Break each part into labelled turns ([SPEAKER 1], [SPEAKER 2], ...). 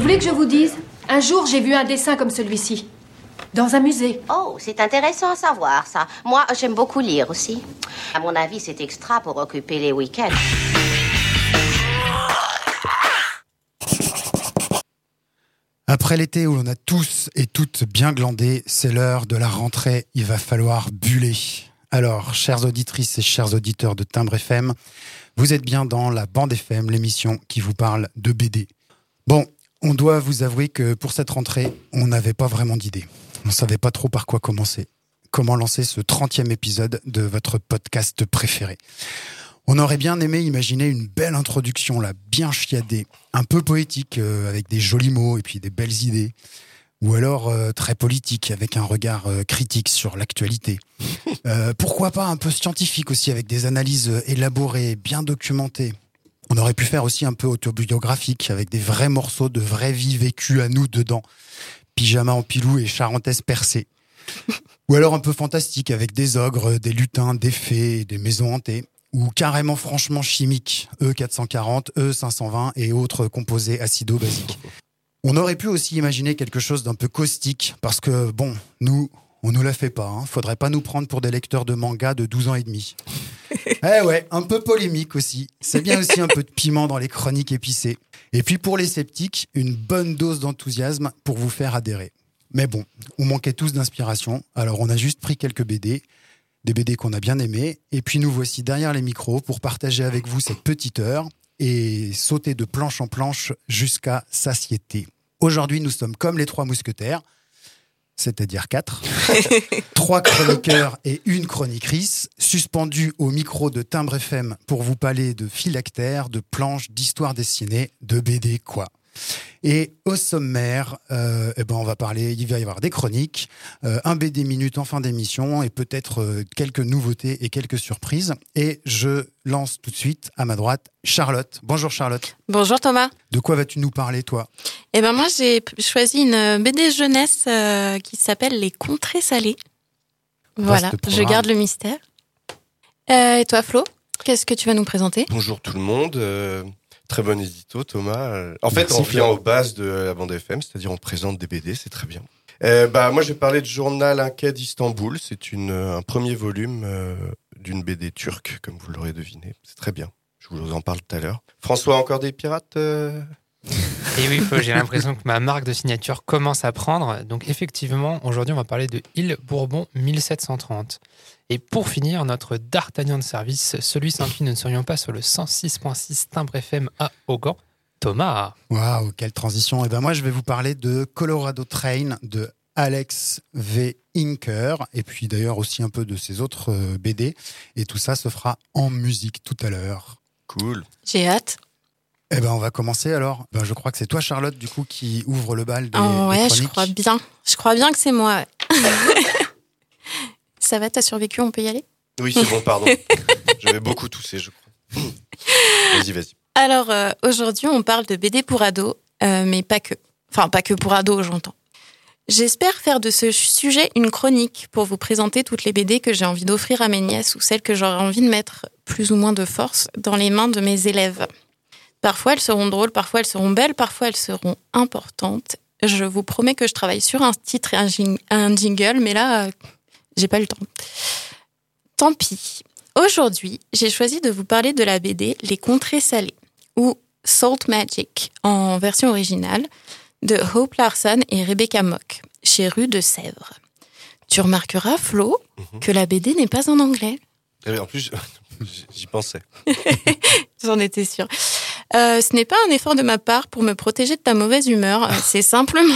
[SPEAKER 1] Vous voulez que je vous dise? Un jour, j'ai vu un dessin comme celui-ci. Dans un musée.
[SPEAKER 2] Oh, c'est intéressant à savoir, ça. Moi, j'aime beaucoup lire aussi. À mon avis, c'est extra pour occuper les week-ends.
[SPEAKER 3] Après l'été où l'on a tous et toutes bien glandé, c'est l'heure de la rentrée. Il va falloir buller. Alors, chères auditrices et chers auditeurs de Timbre FM, vous êtes bien dans la Bande FM, l'émission qui vous parle de BD. Bon, on doit vous avouer que pour cette rentrée, on n'avait pas vraiment d'idée. On ne savait pas trop par quoi commencer. Comment lancer ce 30e épisode de votre podcast préféré. On aurait bien aimé imaginer une belle introduction, là, bien chiadée, un peu poétique, euh, avec des jolis mots et puis des belles idées. Ou alors euh, très politique, avec un regard euh, critique sur l'actualité. Pourquoi pas un peu scientifique aussi, avec des analyses élaborées, bien documentées. On aurait pu faire aussi un peu autobiographique, avec des vrais morceaux de vraie vie vécue à nous dedans. Pyjama en pilou et charentaise percée. Ou alors un peu fantastique, avec des ogres, des lutins, des fées, des maisons hantées. Ou carrément franchement chimique, E E440, E520 et autres composés acido-basiques. On aurait pu aussi imaginer quelque chose d'un peu caustique, parce que, bon, nous, on nous la fait pas. Hein. Faudrait pas nous prendre pour des lecteurs de manga de 12 ans et demi. eh ouais, un peu polémique aussi. C'est bien aussi un peu de piment dans les chroniques épicées. Et puis pour les sceptiques, une bonne dose d'enthousiasme pour vous faire adhérer. Mais bon, on manquait tous d'inspiration, alors on a juste pris quelques BD, des BD qu'on a bien aimés, et puis nous voici derrière les micros pour partager avec vous cette petite heure et sauter de planche en planche jusqu'à satiété. Aujourd'hui, nous sommes comme les trois mousquetaires, c'est-à-dire quatre, trois chroniqueurs et une chroniqutrice, suspendus au micro de Timbre FM pour vous parler de phylactères, de planches, d'histoires dessinées, de BD, quoi. Et au sommaire, euh, eh ben on va parler, il va y avoir des chroniques, euh, un BD minute en fin d'émission et peut-être euh, quelques nouveautés et quelques surprises. Et je lance tout de suite à ma droite Charlotte. Bonjour Charlotte.
[SPEAKER 4] Bonjour Thomas.
[SPEAKER 3] De quoi vas-tu nous parler toi?
[SPEAKER 4] Eh ben moi j'ai choisi une BD jeunesse euh, qui s'appelle Les Contrées Salées. Voilà, je garde le mystère. Euh, et toi Flo, qu'est-ce que tu vas nous présenter?
[SPEAKER 5] Bonjour tout le monde. Très bon édito, Thomas. Euh, En fait,
[SPEAKER 3] Merci,
[SPEAKER 5] on
[SPEAKER 3] Florent.
[SPEAKER 5] aux bases de la bande FM, c'est-à-dire on présente des BD, c'est très bien. Euh, bah, moi, je vais parler de Journal Inquet d'Istanbul. C'est une, euh, un premier volume euh, d'une BD turque, comme vous l'aurez deviné. C'est très bien. Je vous en parle tout à l'heure. François, encore des pirates euh
[SPEAKER 6] Et oui, j'ai l'impression que ma marque de signature commence à prendre. Donc effectivement, aujourd'hui, on va parler de Île Bourbon 1730. Et pour finir, notre D'Artagnan de service, celui sans qui nous ne serions pas sur le 106.6 Timbre FM à Augan, Thomas.
[SPEAKER 3] Waouh, quelle transition. Et ben moi, je vais vous parler de Colorado Train de Alex V. Inker, et puis d'ailleurs aussi un peu de ses autres euh, BD. Et tout ça se fera en musique tout à l'heure.
[SPEAKER 5] Cool.
[SPEAKER 4] J'ai hâte.
[SPEAKER 3] Eh ben on va commencer alors. Ben, je crois que c'est toi, Charlotte, du coup, qui ouvre le bal des,
[SPEAKER 4] Oh,
[SPEAKER 3] des
[SPEAKER 4] ouais, je crois bien. Je crois bien que c'est moi. Ça va, t'as survécu, on peut y aller?
[SPEAKER 5] Oui, c'est bon, pardon. J'avais beaucoup toussé, je crois. Vas-y, vas-y.
[SPEAKER 4] Alors euh, aujourd'hui, on parle de BD pour ados, euh, mais pas que. Enfin, pas que pour ados, j'entends. J'espère faire de ce sujet une chronique pour vous présenter toutes les BD que j'ai envie d'offrir à mes nièces ou celles que j'aurais envie de mettre plus ou moins de force dans les mains de mes élèves. Parfois elles seront drôles, parfois elles seront belles, parfois elles seront importantes. Je vous promets que je travaille sur un titre et un, jing- un jingle, mais là, euh, j'ai pas le temps. Tant pis. Aujourd'hui, j'ai choisi de vous parler de la BD Les Contrées Salées, ou Salt Magic en version originale, de Hope Larson et Rebecca Mock, chez Rue de Sèvres. Tu remarqueras, Flo,
[SPEAKER 5] Mhm.
[SPEAKER 4] que la BD n'est pas en anglais.
[SPEAKER 5] Eh bien, En plus, j'y pensais.
[SPEAKER 4] J'en étais sûre. Euh, ce n'est pas un effort de ma part pour me protéger de ta mauvaise humeur. C'est simplement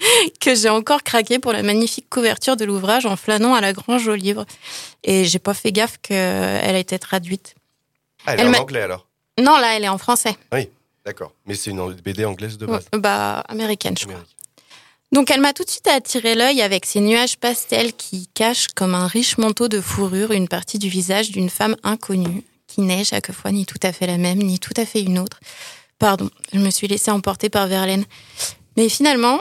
[SPEAKER 4] que j'ai encore craqué pour la magnifique couverture de l'ouvrage en flânant à la Grange aux livres. Et j'ai pas fait gaffe qu'elle a été traduite.
[SPEAKER 5] Ah, elle est en anglais alors?
[SPEAKER 4] Non, là, elle est en français.
[SPEAKER 5] D'accord. Mais c'est une BD anglaise de base.
[SPEAKER 4] Ouais, Bah, américaine, je crois. Donc elle m'a tout de suite attiré l'œil avec ses nuages pastels qui cachent comme un riche manteau de fourrure une partie du visage d'une femme inconnue, qui n'est chaque fois ni tout à fait la même, ni tout à fait une autre. Pardon, je me suis laissée emporter par Verlaine. Mais finalement,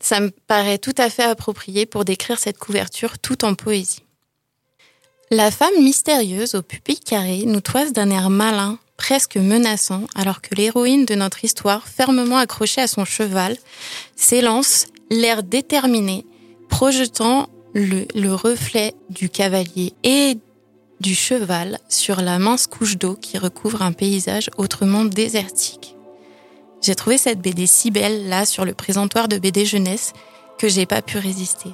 [SPEAKER 4] ça me paraît tout à fait approprié pour décrire cette couverture tout en poésie. La femme mystérieuse aux pupilles carrées nous toise d'un air malin, presque menaçant, alors que l'héroïne de notre histoire, fermement accrochée à son cheval, s'élance, l'air déterminé, projetant le, le reflet du cavalier et du cheval sur la mince couche d'eau qui recouvre un paysage autrement désertique. J'ai trouvé cette BD si belle là sur le présentoir de BD jeunesse que j'ai pas pu résister.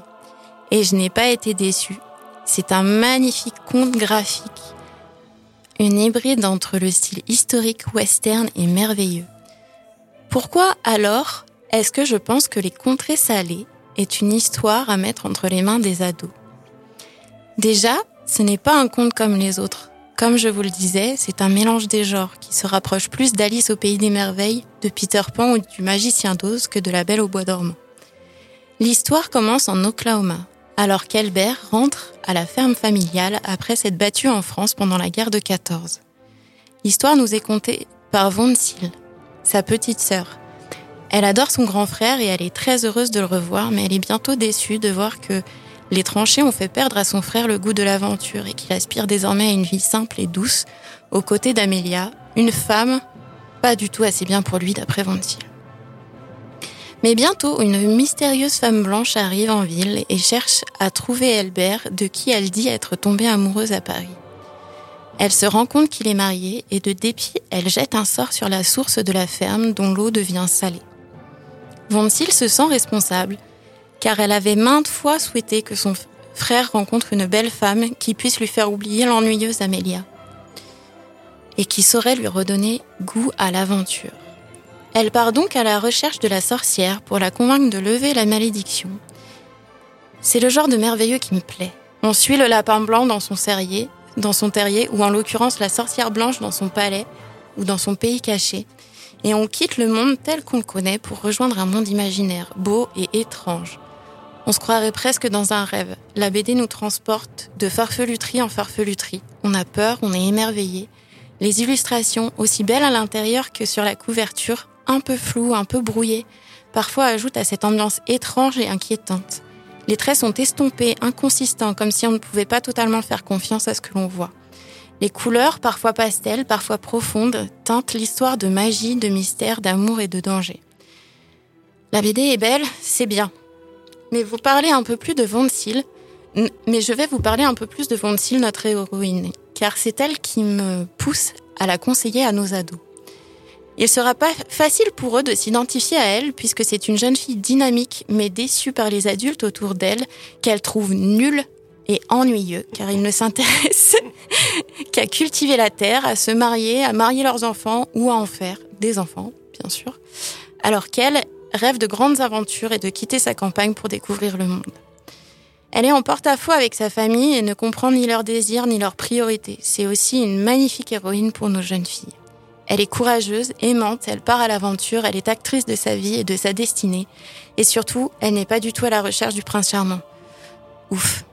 [SPEAKER 4] Et je n'ai pas été déçue. C'est un magnifique conte graphique. Une hybride entre le style historique western et merveilleux. Pourquoi alors est-ce que je pense que Les Contrées Salées est une histoire à mettre entre les mains des ados? Déjà, ce n'est pas un conte comme les autres. Comme je vous le disais, c'est un mélange des genres qui se rapproche plus d'Alice au pays des merveilles, de Peter Pan ou du magicien d'Oz que de La Belle au bois dormant. L'histoire commence en Oklahoma, alors qu'Albert rentre à la ferme familiale après s'être battu en France pendant la guerre de 14. L'histoire nous est contée par Von Seal, sa petite sœur. Elle adore son grand frère et elle est très heureuse de le revoir, mais elle est bientôt déçue de voir que les tranchées ont fait perdre à son frère le goût de l'aventure et qu'il aspire désormais à une vie simple et douce, aux côtés d'Amelia, une femme pas du tout assez bien pour lui d'après Seal. Mais bientôt, une mystérieuse femme blanche arrive en ville et cherche à trouver Albert, de qui elle dit être tombée amoureuse à Paris. Elle se rend compte qu'il est marié et de dépit, elle jette un sort sur la source de la ferme dont l'eau devient salée. Von Seal se sent responsable car elle avait maintes fois souhaité que son frère rencontre une belle femme qui puisse lui faire oublier l'ennuyeuse Amélia et qui saurait lui redonner goût à l'aventure. Elle part donc à la recherche de la sorcière pour la convaincre de lever la malédiction. C'est le genre de merveilleux qui me plaît. On suit le lapin blanc dans son terrier, dans son terrier, ou en l'occurrence la sorcière blanche dans son palais ou dans son pays caché, et on quitte le monde tel qu'on le connaît pour rejoindre un monde imaginaire, beau et étrange. On se croirait presque dans un rêve. La BD nous transporte de farfeluterie en farfeluterie. On a peur, on est émerveillé. Les illustrations, aussi belles à l'intérieur que sur la couverture, un peu floues, un peu brouillées, parfois ajoutent à cette ambiance étrange et inquiétante. Les traits sont estompés, inconsistants, comme si on ne pouvait pas totalement faire confiance à ce que l'on voit. Les couleurs, parfois pastel, parfois profondes, teintent l'histoire de magie, de mystère, d'amour et de danger. La BD est belle, c'est bien. Mais vous parlez un peu plus de Von Seal, n- mais je vais vous parler un peu plus de Von Seal, notre héroïne, car c'est elle qui me pousse à la conseiller à nos ados. Il sera pas facile pour eux de s'identifier à elle, puisque c'est une jeune fille dynamique, mais déçue par les adultes autour d'elle, qu'elle trouve nulle et ennuyeux, car ils ne s'intéressent qu'à cultiver la terre, à se marier, à marier leurs enfants ou à en faire des enfants, bien sûr, alors qu'elle rêve de grandes aventures et de quitter sa campagne pour découvrir le monde. Elle est en porte-à-faux avec sa famille et ne comprend ni leurs désirs ni leurs priorités. C'est aussi une magnifique héroïne pour nos jeunes filles. Elle est courageuse, aimante, elle part à l'aventure, elle est actrice de sa vie et de sa destinée. Et surtout, elle n'est pas du tout à la recherche du prince charmant. Ouf.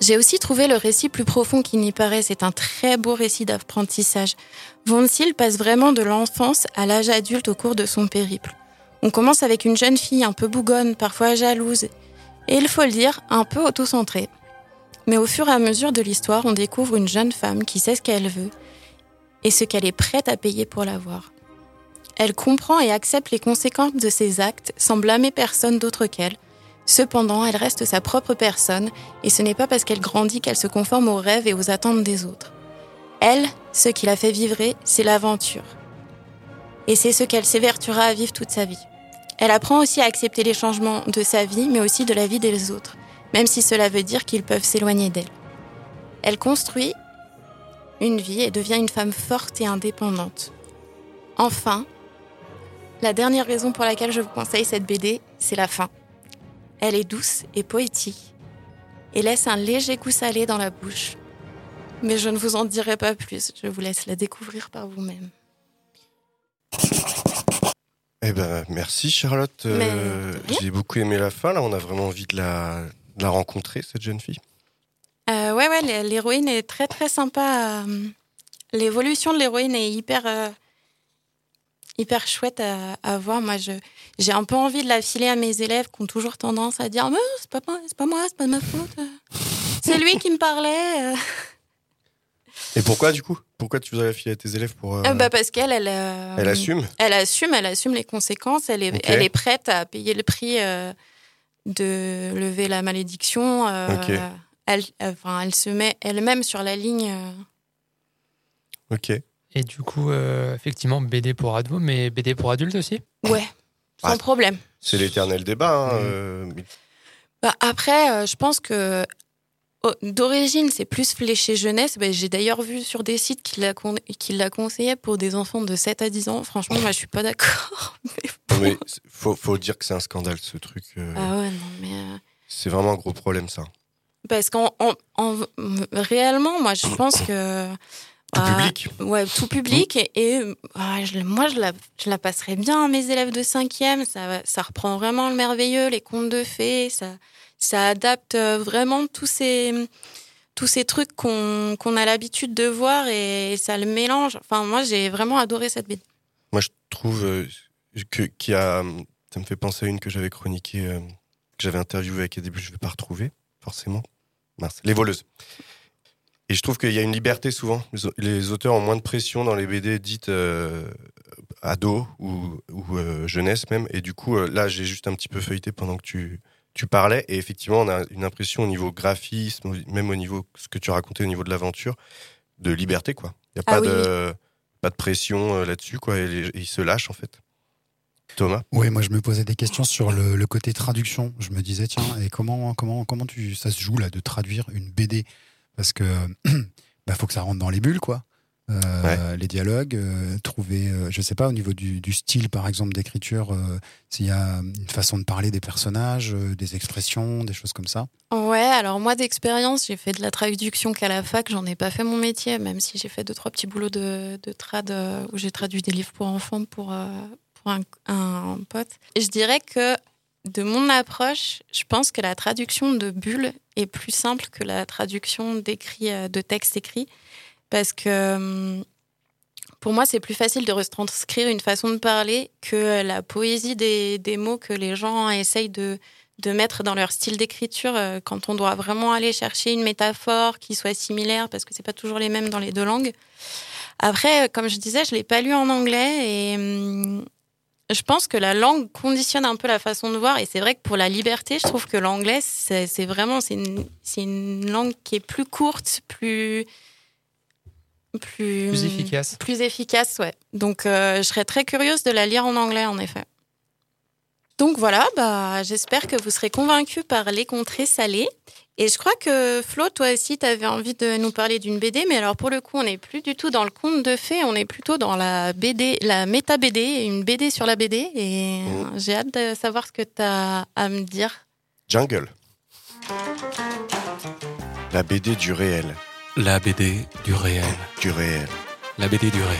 [SPEAKER 4] J'ai aussi trouvé le récit plus profond qu'il n'y paraît. C'est un très beau récit d'apprentissage. Von Seal passe vraiment de l'enfance à l'âge adulte au cours de son périple. On commence avec une jeune fille un peu bougonne, parfois jalouse, et il faut le dire, un peu autocentrée. Mais au fur et à mesure de l'histoire, on découvre une jeune femme qui sait ce qu'elle veut et ce qu'elle est prête à payer pour l'avoir. Elle comprend et accepte les conséquences de ses actes sans blâmer personne d'autre qu'elle. Cependant, elle reste sa propre personne et ce n'est pas parce qu'elle grandit qu'elle se conforme aux rêves et aux attentes des autres. Elle, ce qui la fait vivre, c'est l'aventure. Et c'est ce qu'elle s'évertuera à vivre toute sa vie. Elle apprend aussi à accepter les changements de sa vie, mais aussi de la vie des autres, même si cela veut dire qu'ils peuvent s'éloigner d'elle. Elle construit une vie et devient une femme forte et indépendante. Enfin, la dernière raison pour laquelle je vous conseille cette BD, c'est la fin. Elle est douce et poétique et laisse un léger goût salé dans la bouche. Mais je ne vous en dirai pas plus. Je vous laisse la découvrir par vous-même.
[SPEAKER 5] Eh ben, merci Charlotte. Euh. J'ai beaucoup aimé la fin. Là, on a vraiment envie de la, de la rencontrer, cette jeune fille.
[SPEAKER 4] Euh, ouais, ouais, l'hé- l'héroïne est très très sympa. euh, L'évolution de l'héroïne est hyper, euh, hyper chouette à, à voir. Moi, j'ai un peu envie de la filer à mes élèves qui ont toujours tendance à dire Mais c'est pas moi, c'est pas moi, c'est pas de ma faute. C'est lui qui me parlait.
[SPEAKER 5] Et pourquoi, du coup? Pourquoi tu voudrais la filer à tes élèves pour. euh,
[SPEAKER 4] Euh, bah, parce qu'elle, elle, euh,
[SPEAKER 5] Elle assume
[SPEAKER 4] Elle assume, elle assume les conséquences. Elle est, elle est prête à payer le prix euh, de lever la malédiction. euh,
[SPEAKER 5] Ok.
[SPEAKER 4] elle, enfin, elle se met elle-même sur la ligne. euh.
[SPEAKER 5] Ok.
[SPEAKER 6] Et du coup, euh, effectivement, BD pour ados, mais BD pour adultes aussi?
[SPEAKER 4] Ouais, sans
[SPEAKER 5] Ah.
[SPEAKER 4] problème.
[SPEAKER 5] C'est l'éternel débat. hein, euh, mais-
[SPEAKER 4] Bah, après, euh, je pense que d'origine, c'est plus fléché jeunesse. Bah, J'ai d'ailleurs vu sur des sites qu'il la, con- la conseillait pour des enfants de 7 à 10 ans. Franchement, moi, je suis pas d'accord.
[SPEAKER 5] Mais faut, faut dire que c'est un scandale, ce truc. euh,
[SPEAKER 4] Ah ouais, non, mais. euh,
[SPEAKER 5] C'est vraiment un gros problème, ça.
[SPEAKER 4] Parce qu'en en- en- réellement, moi, je pense que.
[SPEAKER 5] Tout
[SPEAKER 4] ah,
[SPEAKER 5] public.
[SPEAKER 4] Ouais, tout public. Et, et, ah, je- moi, je la, je la passerais bien à mes élèves de cinquième. Ça, va- ça reprend vraiment le merveilleux, les contes de fées. Ça, ça adapte euh, vraiment tous ces, tous ces trucs qu'on qu'on a l'habitude de voir et ça le mélange. Enfin, moi, j'ai vraiment adoré cette BD.
[SPEAKER 5] Moi, je trouve euh, que a, ça me fait penser à une que j'avais chroniquée, euh, que j'avais interviewée avec au début, je ne vais pas retrouver, forcément. Mince, les voleuses. Et je trouve qu'il y a une liberté souvent. Les, au- les auteurs ont moins de pression dans les BD dites euh, ados ou, jeunesse même. Et du coup, là, j'ai juste un petit peu feuilleté pendant que tu, tu parlais. Et effectivement, on a une impression au niveau graphisme, même au niveau ce que tu racontais au niveau de l'aventure, de liberté, quoi. Il n'y a
[SPEAKER 4] Ah
[SPEAKER 5] pas,
[SPEAKER 4] oui,
[SPEAKER 5] de, pas de pression euh, là-dessus, quoi. Et, ils se lâchent, en fait. Thomas?
[SPEAKER 3] Oui, moi je me posais des questions sur le, le côté traduction. Je me disais, tiens, et comment, comment, comment tu, ça se joue là de traduire une BD Parce que bah, faut que ça rentre dans les bulles, quoi. Euh, Les dialogues, euh, trouver, euh, je sais pas, au niveau du, du style par exemple d'écriture, euh, s'il y a une façon de parler des personnages, euh, des expressions, des choses comme ça.
[SPEAKER 4] Ouais, alors moi d'expérience, j'ai fait de la traduction qu'à la fac, j'en ai pas fait mon métier, même si j'ai fait deux trois petits boulots de, de trad euh, où j'ai traduit des livres pour enfants pour, euh, pour un, un pote. Et je dirais que de mon approche, je pense que la traduction de bulles est plus simple que la traduction d'écrit de texte écrit parce que hum, pour moi, c'est plus facile de retranscrire une façon de parler que la poésie des, des mots que les gens essayent de, de mettre dans leur style d'écriture euh, quand on doit vraiment aller chercher une métaphore qui soit similaire parce que c'est pas toujours les mêmes dans les deux langues. Après, euh, comme je disais, je l'ai pas lu en anglais et hum, je pense que la langue conditionne un peu la façon de voir et c'est vrai que pour la liberté, je trouve que l'anglais c'est vraiment c'est une, une langue qui est plus courte, plus plus
[SPEAKER 6] Plus efficace.
[SPEAKER 4] plus efficace, ouais. Donc, euh, je serais très curieuse de la lire en anglais, en effet. Donc voilà, bah, j'espère que vous serez convaincus par les contrées salées. Et je crois que Flo, toi aussi, tu avais envie de nous parler d'une BD, mais alors pour le coup, on n'est plus du tout dans le conte de fées, on est plutôt dans la BD, la méta BD, une BD sur la BD. Et
[SPEAKER 5] Mhm.
[SPEAKER 4] j'ai hâte de savoir ce que tu as à me dire.
[SPEAKER 5] Jungle. La BD du réel.
[SPEAKER 7] La BD du réel.
[SPEAKER 5] Du réel.
[SPEAKER 7] La BD du réel.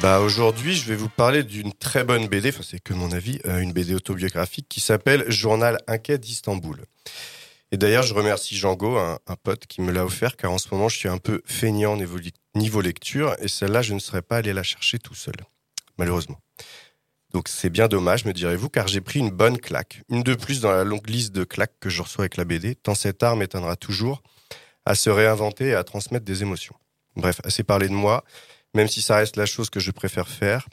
[SPEAKER 5] Bah aujourd'hui, je vais vous parler d'une très bonne BD, enfin c'est que mon avis, euh, une BD autobiographique qui s'appelle Journal inquiet d'Istanbul. Et d'ailleurs, je remercie Django, un, un pote qui me l'a offert, car en ce moment, je suis un peu feignant niveau, niveau lecture, et celle-là, je ne serais pas allé la chercher tout seul, malheureusement. Donc c'est bien dommage, me direz-vous, car j'ai pris une bonne claque, une de plus dans la longue liste de claques que je reçois avec la BD, tant cette art m'étonnera toujours à se réinventer et à transmettre des émotions. Bref, assez parlé de moi, même si ça reste la chose que je préfère faire,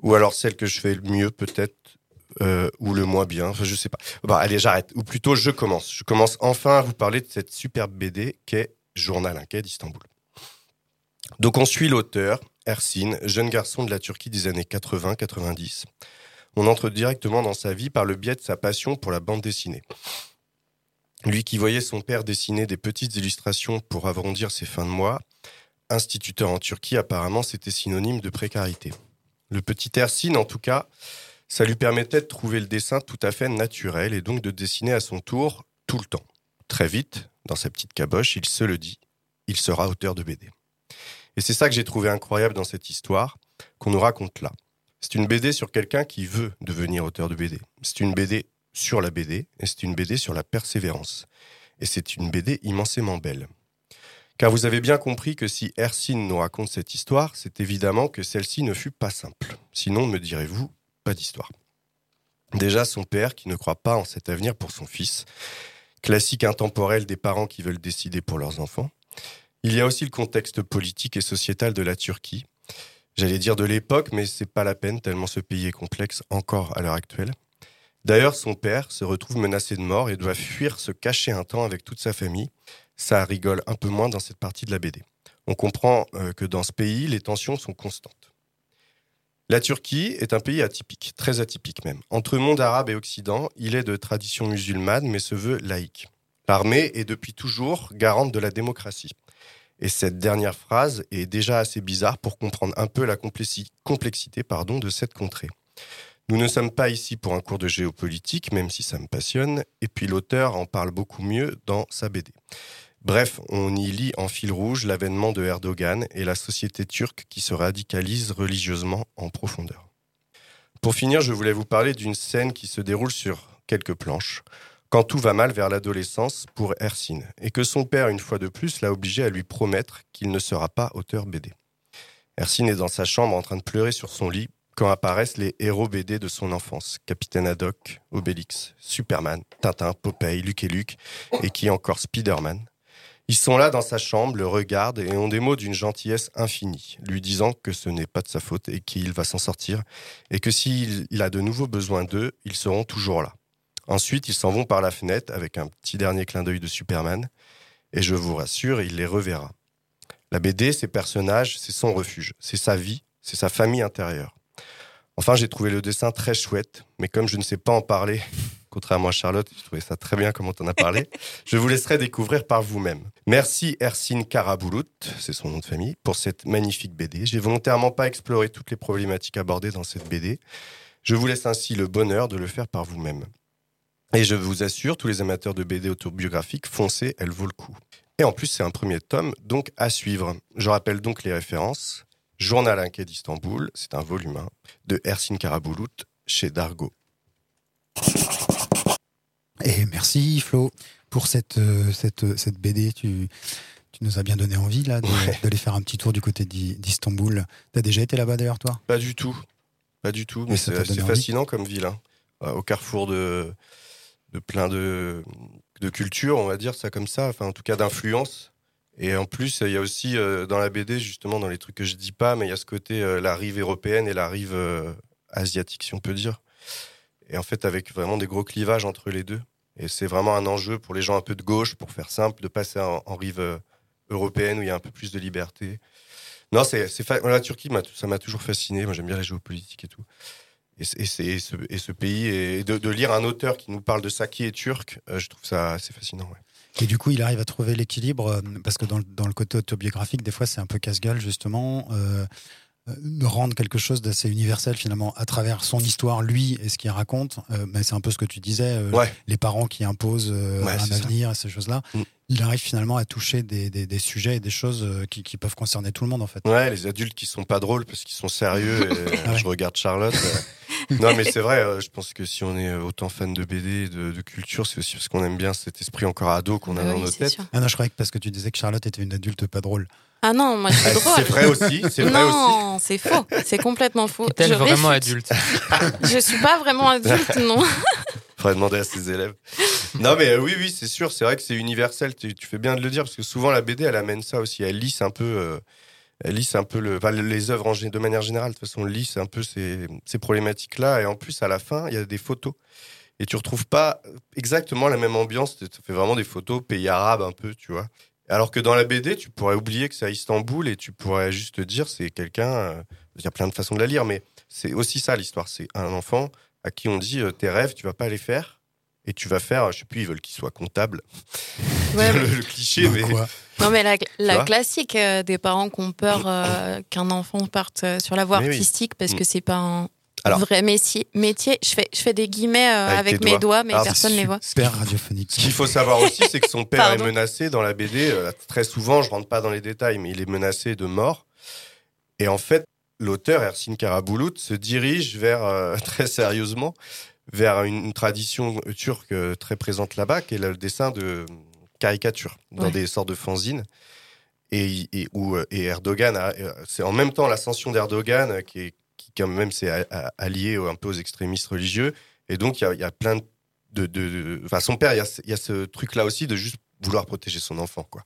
[SPEAKER 5] ou alors celle que je fais le mieux peut-être, euh, ou le moins bien, enfin, je sais pas. Bon, allez, j'arrête. Ou plutôt, je commence. Je commence enfin à vous parler de cette superbe BD qu'est Journal inquiet d'Istanbul. Donc on suit l'auteur, Ersin, jeune garçon de la Turquie des années 80-90. On entre directement dans sa vie par le biais de sa passion pour la bande dessinée. Lui qui voyait son père dessiner des petites illustrations pour arrondir ses fins de mois, instituteur en Turquie, apparemment c'était synonyme de précarité. Le petit Ersin, en tout cas, Ça lui permettait de trouver le dessin tout à fait naturel et donc de dessiner à son tour tout le temps. Très vite, dans sa petite caboche, il se le dit, il sera auteur de BD. Et c'est ça que j'ai trouvé incroyable dans cette histoire qu'on nous raconte là. C'est une BD sur quelqu'un qui veut devenir auteur de BD. C'est une BD sur la BD et c'est une BD sur la persévérance. Et c'est une BD immensément belle. Car vous avez bien compris que si Hercine nous raconte cette histoire, c'est évidemment que celle-ci ne fut pas simple. Sinon, me direz-vous, pas d'histoire. Déjà, son père, qui ne croit pas en cet avenir pour son fils, classique intemporel des parents qui veulent décider pour leurs enfants. Il y a aussi le contexte politique et sociétal de la Turquie. J'allais dire de l'époque, mais c'est pas la peine tellement ce pays est complexe encore à l'heure actuelle. D'ailleurs, son père se retrouve menacé de mort et doit fuir, se cacher un temps avec toute sa famille. Ça rigole un peu moins dans cette partie de la BD. On comprend euh, que dans ce pays, les tensions sont constantes. La Turquie est un pays atypique, très atypique même. Entre monde arabe et occident, il est de tradition musulmane mais se veut laïque. L'armée est depuis toujours garante de la démocratie. Et cette dernière phrase est déjà assez bizarre pour comprendre un peu la complexité de cette contrée. Nous ne sommes pas ici pour un cours de géopolitique, même si ça me passionne, et puis l'auteur en parle beaucoup mieux dans sa BD. Bref, on y lit en fil rouge l'avènement de Erdogan et la société turque qui se radicalise religieusement en profondeur. Pour finir, je voulais vous parler d'une scène qui se déroule sur quelques planches, quand tout va mal vers l'adolescence pour Hercine, et que son père, une fois de plus, l'a obligé à lui promettre qu'il ne sera pas auteur BD. Hercine est dans sa chambre en train de pleurer sur son lit quand apparaissent les héros BD de son enfance, Capitaine Haddock, Obélix, Superman, Tintin, Popeye, Luke et Luke, et qui encore Spider-Man. Ils sont là dans sa chambre, le regardent et ont des mots d'une gentillesse infinie, lui disant que ce n'est pas de sa faute et qu'il va s'en sortir, et que s'il a de nouveaux besoins d'eux, ils seront toujours là. Ensuite, ils s'en vont par la fenêtre avec un petit dernier clin d'œil de Superman, et je vous rassure, il les reverra. La BD, ses personnages, c'est son refuge, c'est sa vie, c'est sa famille intérieure. Enfin, j'ai trouvé le dessin très chouette, mais comme je ne sais pas en parler, contrairement à Charlotte, je trouvais ça très bien comment on en as parlé, je vous laisserai découvrir par vous-même. Merci Ercine Karaboulout, c'est son nom de famille, pour cette magnifique BD. J'ai volontairement pas exploré toutes les problématiques abordées dans cette BD. Je vous laisse ainsi le bonheur de le faire par vous-même. Et je vous assure, tous les amateurs de BD autobiographiques, foncez, elle vaut le coup. Et en plus, c'est un premier tome, donc à suivre. Je rappelle donc les références. Journal inquiet d'Istanbul, c'est un volume 1 de Ersin Karaboulout chez Dargo.
[SPEAKER 3] Et merci Flo pour cette, euh, cette, cette BD. Tu, tu nous as bien donné envie là d'aller faire un petit tour du côté d'Istanbul. T'as déjà été là-bas d'ailleurs toi?
[SPEAKER 5] Pas du tout, pas du tout. Mais, c'est fascinant comme ville, hein. euh, au carrefour de, de plein de, de cultures, on va dire ça comme ça. Enfin, en tout cas d'influence. Et en plus, il y a aussi euh, dans la BD, justement, dans les trucs que je dis pas, mais il y a ce côté euh, la rive européenne et la rive euh, asiatique, si on peut dire. Et en fait, avec vraiment des gros clivages entre les deux. Et c'est vraiment un enjeu pour les gens un peu de gauche, pour faire simple, de passer en, rive européenne où il y a un peu plus de liberté. Non, c'est, la Turquie, ça m'a toujours fasciné. Moi, j'aime bien la géopolitique et tout. Et, et, ce, et pays, et de, lire un auteur qui nous parle de ça qui est turc, je trouve ça assez fascinant.
[SPEAKER 3] Et du coup, il arrive à trouver l'équilibre, euh, parce que dans, dans, le côté autobiographique, des fois, c'est un peu casse-gueule, justement, euh, euh, de rendre quelque chose d'assez universel, finalement, à travers son histoire, lui, et ce qu'il raconte. Euh, mais c'est un peu ce que tu disais, les parents qui imposent un avenir et ces choses-là. Mm. Il arrive finalement à toucher des, des, des, sujets et des choses qui, qui, peuvent concerner tout le monde, en fait.
[SPEAKER 5] Ouais, les adultes qui sont pas drôles parce qu'ils sont sérieux. Et, ah Je regarde Charlotte. non, mais c'est vrai, euh, je pense que si on est autant fan de BD, de, de culture, c'est aussi parce qu'on aime bien cet esprit encore ado qu'on a dans nos têtes.
[SPEAKER 3] Ah non, je croyais que parce que tu disais que Charlotte était une adulte pas drôle.
[SPEAKER 4] Ah non, moi je suis drôle.
[SPEAKER 5] C'est vrai aussi, c'est vrai
[SPEAKER 4] non, c'est faux, c'est complètement faux.
[SPEAKER 6] Est-elle vraiment adulte
[SPEAKER 4] Je suis pas vraiment adulte, non.
[SPEAKER 5] Faudrait demander à ses élèves. Non mais euh, oui, oui, c'est sûr, c'est vrai que c'est universel, tu, tu, fais bien de le dire, parce que souvent la BD, elle amène ça aussi, elle lisse un peu... Euh, elle lisse un peu le, enfin, les œuvres en, de manière générale. De toute façon, lisse un peu ces, ces problématiques-là. Et en plus, à la fin, il y a des photos. Et tu retrouves pas exactement la même ambiance. Tu fais vraiment des photos pays arabes un peu, tu vois. Alors que dans la BD, tu pourrais oublier que c'est à Istanbul et tu pourrais juste te dire c'est quelqu'un. Euh, il y a plein de façons de la lire, mais c'est aussi ça l'histoire. C'est un enfant à qui on dit euh, tes rêves, tu vas pas les faire et tu vas faire. Je sais plus, ils veulent qu'il soit comptable.
[SPEAKER 4] Ouais,
[SPEAKER 5] le, le, cliché, mais.
[SPEAKER 4] Non, mais la, la classique euh, des parents qui ont peur euh, qu'un enfant parte euh, sur la voie mais artistique oui. parce que mm. c'est pas un,
[SPEAKER 5] Alors.
[SPEAKER 4] vrai métier. métier. Je, fais, je fais des guillemets euh,
[SPEAKER 5] Avec
[SPEAKER 4] mes
[SPEAKER 5] doigts.
[SPEAKER 4] doigts, mais
[SPEAKER 5] Alors,
[SPEAKER 4] personne ne les voit.
[SPEAKER 3] Super radiophonique.
[SPEAKER 5] Ce qu'il faut savoir aussi, c'est que son père
[SPEAKER 4] Pardon.
[SPEAKER 5] est menacé dans la BD. euh, très souvent, je rentre pas dans les détails, mais il est menacé de mort. Et en fait, l'auteur, Ersin Karaboulout, se dirige vers, euh, très sérieusement, vers une, une tradition turque très présente là-bas, qui est le dessin de caricature dans
[SPEAKER 4] Ouais.
[SPEAKER 5] des sortes de fanzines. Et, et, où, et Erdogan, c'est en même temps l'ascension d'Erdogan, qui, est, qui même s'est a- a- allié un peu aux extrémistes religieux. Et donc, il y y a plein de. Enfin, son père, il y a, ce- il y a ce truc-là aussi de juste vouloir protéger son enfant, quoi.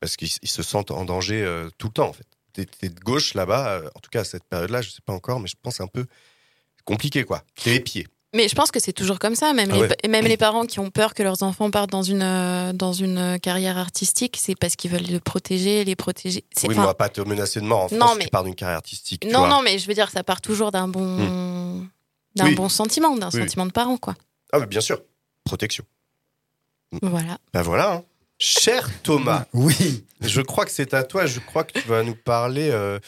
[SPEAKER 5] Parce qu'il s- il se sent en danger euh, tout le temps, en fait. T'es de gauche là-bas, euh, en tout cas à cette période-là, je sais pas encore, mais je pense un peu compliqué, quoi. T'es épié.
[SPEAKER 4] Mais je pense que c'est toujours comme ça. Même,
[SPEAKER 5] Ah
[SPEAKER 4] les,
[SPEAKER 5] ouais.
[SPEAKER 4] même les parents qui ont peur que leurs enfants partent dans une, euh, dans une euh, carrière artistique, c'est parce qu'ils veulent le protéger, les protéger.
[SPEAKER 5] Oui, mais on va pas te menacer de mort en France
[SPEAKER 4] mais-
[SPEAKER 5] tu pars d'une carrière artistique. tu
[SPEAKER 4] non,
[SPEAKER 5] vois.
[SPEAKER 4] non, mais je veux dire, ça part toujours d'un bon, d'un
[SPEAKER 5] Oui.
[SPEAKER 4] bon sentiment, d'un
[SPEAKER 5] Oui, oui.
[SPEAKER 4] sentiment de parent, quoi.
[SPEAKER 5] Ah, mais bien sûr. Protection.
[SPEAKER 4] Voilà.
[SPEAKER 5] Ben voilà. hein. Cher Thomas,
[SPEAKER 3] Oui.
[SPEAKER 5] je crois que c'est à toi. Je crois que tu vas nous parler euh,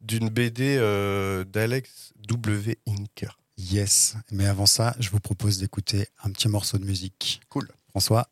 [SPEAKER 5] d'une BD euh, d'Alex W. Inker.
[SPEAKER 3] Yes. Mais avant ça, je vous propose d'écouter un petit morceau de musique.
[SPEAKER 5] Cool.
[SPEAKER 3] François.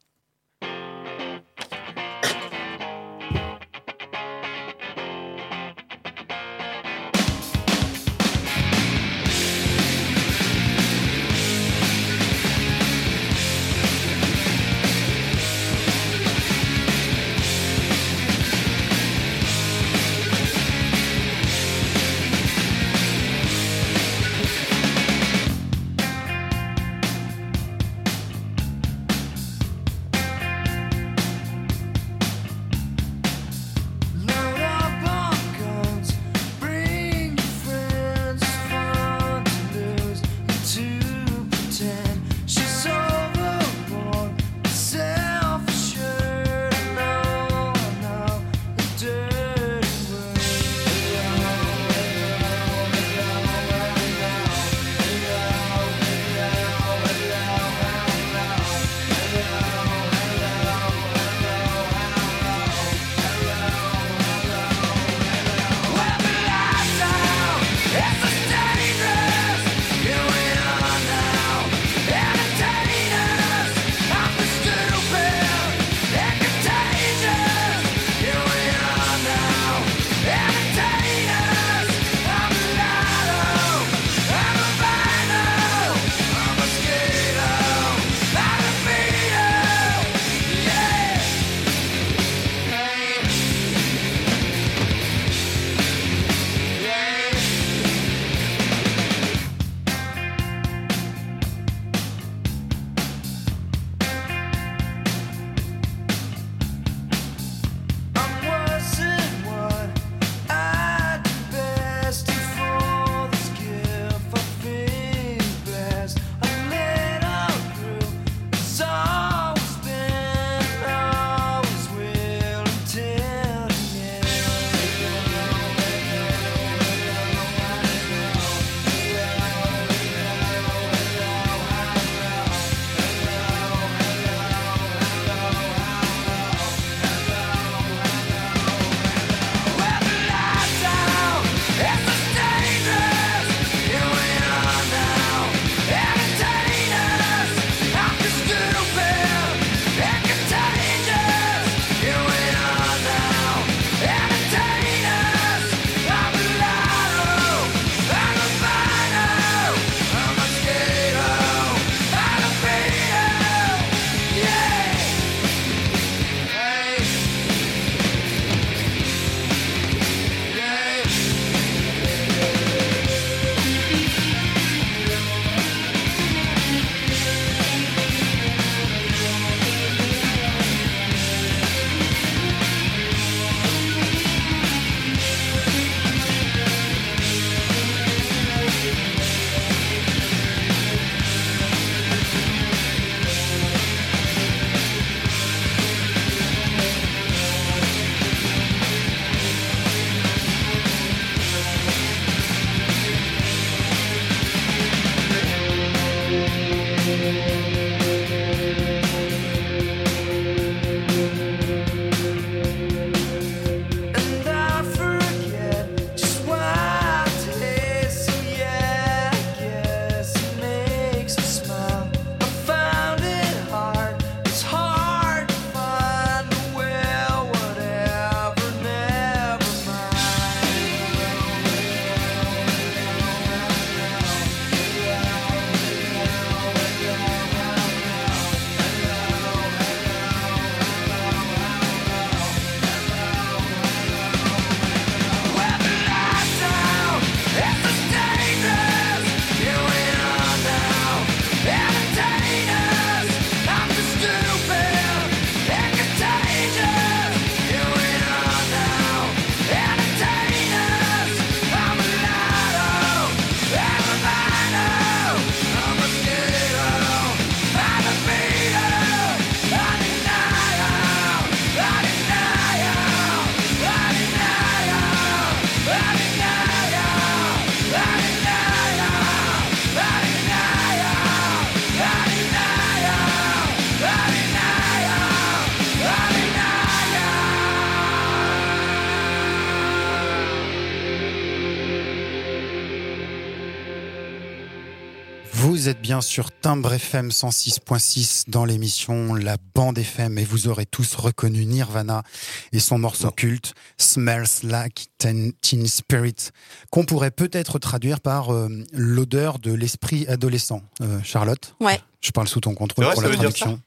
[SPEAKER 3] Bien sur Timbre FM 106.6 dans l'émission La Bande FM et vous aurez tous reconnu Nirvana et son morceau culte Smells Like Teen, Teen Spirit qu'on pourrait peut-être traduire par euh, l'odeur de l'esprit adolescent. Euh, Charlotte
[SPEAKER 4] Ouais.
[SPEAKER 3] Je parle sous ton contrôle
[SPEAKER 5] vrai,
[SPEAKER 3] pour
[SPEAKER 5] ça
[SPEAKER 3] la
[SPEAKER 5] veut dire
[SPEAKER 3] traduction.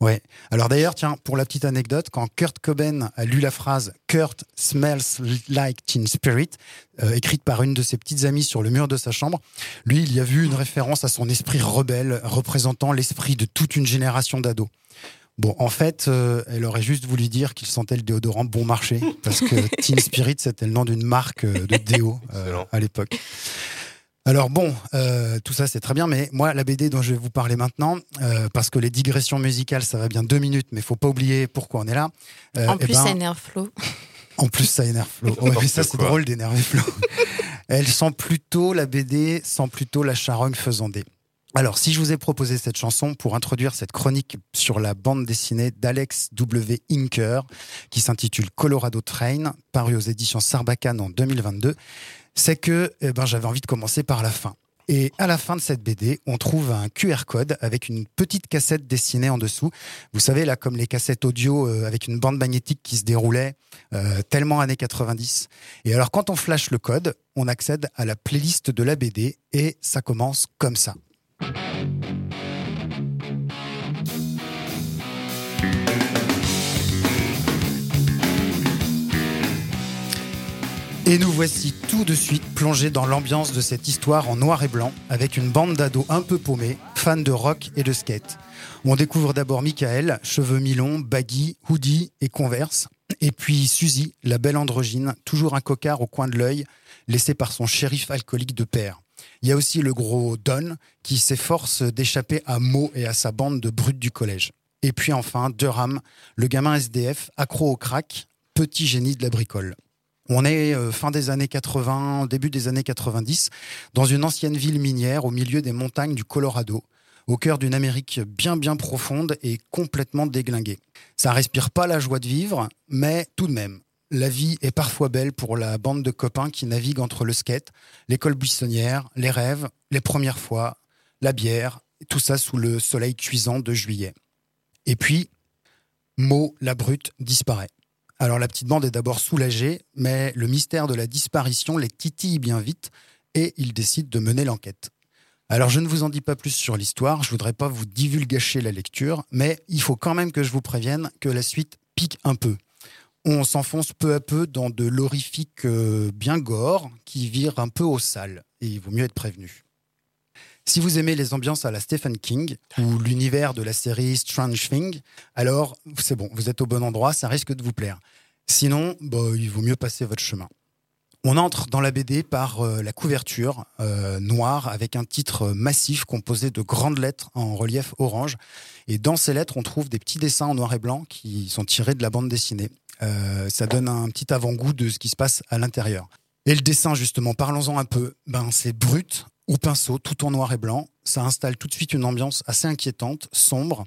[SPEAKER 4] Oui.
[SPEAKER 3] Ouais. Alors d'ailleurs, tiens, pour la petite anecdote, quand Kurt Cobain a lu la phrase Kurt smells like Teen Spirit, euh, écrite par une de ses petites amies sur le mur de sa chambre, lui, il y a vu une référence à son esprit rebelle, représentant l'esprit de toute une génération d'ados. Bon, en fait, euh, elle aurait juste voulu dire qu'il sentait le déodorant bon marché, parce que Teen Spirit, c'était le nom d'une marque euh, de déo euh, à l'époque. Alors bon, euh, tout ça c'est très bien, mais moi la BD dont je vais vous parler maintenant, euh, parce que les digressions musicales ça va bien deux minutes, mais faut pas oublier pourquoi on est là. Euh,
[SPEAKER 4] En
[SPEAKER 3] eh
[SPEAKER 4] plus,
[SPEAKER 3] ben,
[SPEAKER 4] ça énerve Flo.
[SPEAKER 3] en plus, ça énerve Flo. Mais ça, c'est drôle d'énerver Flo. Elle sent plutôt, la BD sent plutôt la charogne faisandée. Alors, si je vous ai proposé cette chanson pour introduire cette chronique sur la bande dessinée d'Alex W. Inker, qui s'intitule Colorado Train, paru aux éditions Sarbacane en 2022, c'est que eh ben, j'avais envie de commencer par la fin. Et à la fin de cette BD, on trouve un QR code avec une petite cassette dessinée en dessous. Vous savez, là, comme les cassettes audio euh, avec une bande magnétique qui se déroulait, euh, tellement années 90. Et alors, quand on flash le code, on accède à la playlist de la BD et ça commence comme ça. Et nous voici tout de suite plongés dans l'ambiance de cette histoire en noir et blanc, avec une bande d'ados un peu paumés, fans de rock et de skate. On découvre d'abord Michael, cheveux mi-longs, baggy, hoodie et converse. Et puis Suzy, la belle androgyne, toujours un cocard au coin de l'œil, laissé par son shérif alcoolique de père. Il y a aussi le gros Don, qui s'efforce d'échapper à Mo et à sa bande de brutes du collège. Et puis enfin, Durham, le gamin SDF, accro au crack, petit génie de la bricole. On est euh, fin des années 80, début des années 90, dans une ancienne ville minière au milieu des montagnes du Colorado, au cœur d'une Amérique bien bien profonde et complètement déglinguée. Ça respire pas la joie de vivre, mais tout de même, la vie est parfois belle pour la bande de copains qui naviguent entre le skate, l'école buissonnière, les rêves, les premières fois, la bière, tout ça sous le soleil cuisant de juillet. Et puis, Mo, la brute, disparaît. Alors la petite bande est d'abord soulagée, mais le mystère de la disparition les titille bien vite et ils décident de mener l'enquête. Alors je ne vous en dis pas plus sur l'histoire, je voudrais pas vous divulgacher la lecture, mais il faut quand même que je vous prévienne que la suite pique un peu. On s'enfonce peu à peu dans de l'horrifique euh, bien gore qui vire un peu au sale, et il vaut mieux être prévenu. Si vous aimez les ambiances à la Stephen King ou l'univers de la série Strange Thing, alors c'est bon, vous êtes au bon endroit, ça risque de vous plaire. Sinon, bah, il vaut mieux passer votre chemin. On entre dans la BD par euh, la couverture euh, noire avec un titre massif composé de grandes lettres en relief orange. Et dans ces lettres, on trouve des petits dessins en noir et blanc qui sont tirés de la bande dessinée. Euh, ça donne un petit avant-goût de ce qui se passe à l'intérieur. Et le dessin, justement, parlons-en un peu. Ben, c'est brut, au pinceau, tout en noir et blanc. Ça installe tout de suite une ambiance assez inquiétante, sombre,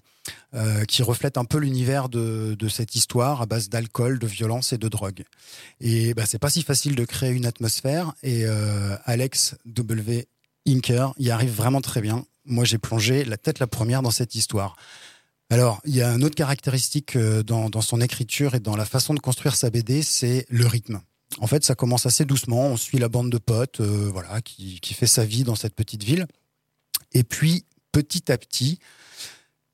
[SPEAKER 3] euh, qui reflète un peu l'univers de, de cette histoire à base d'alcool, de violence et de drogue. Et bah, c'est pas si facile de créer une atmosphère. Et euh, Alex W. Inker y arrive vraiment très bien. Moi, j'ai plongé la tête la première dans cette histoire. Alors, il y a une autre caractéristique euh, dans, dans son écriture et dans la façon de construire sa BD, c'est le rythme. En fait, ça commence assez doucement. On suit la bande de potes, euh, voilà, qui, qui fait sa vie dans cette petite ville. Et puis, petit à petit,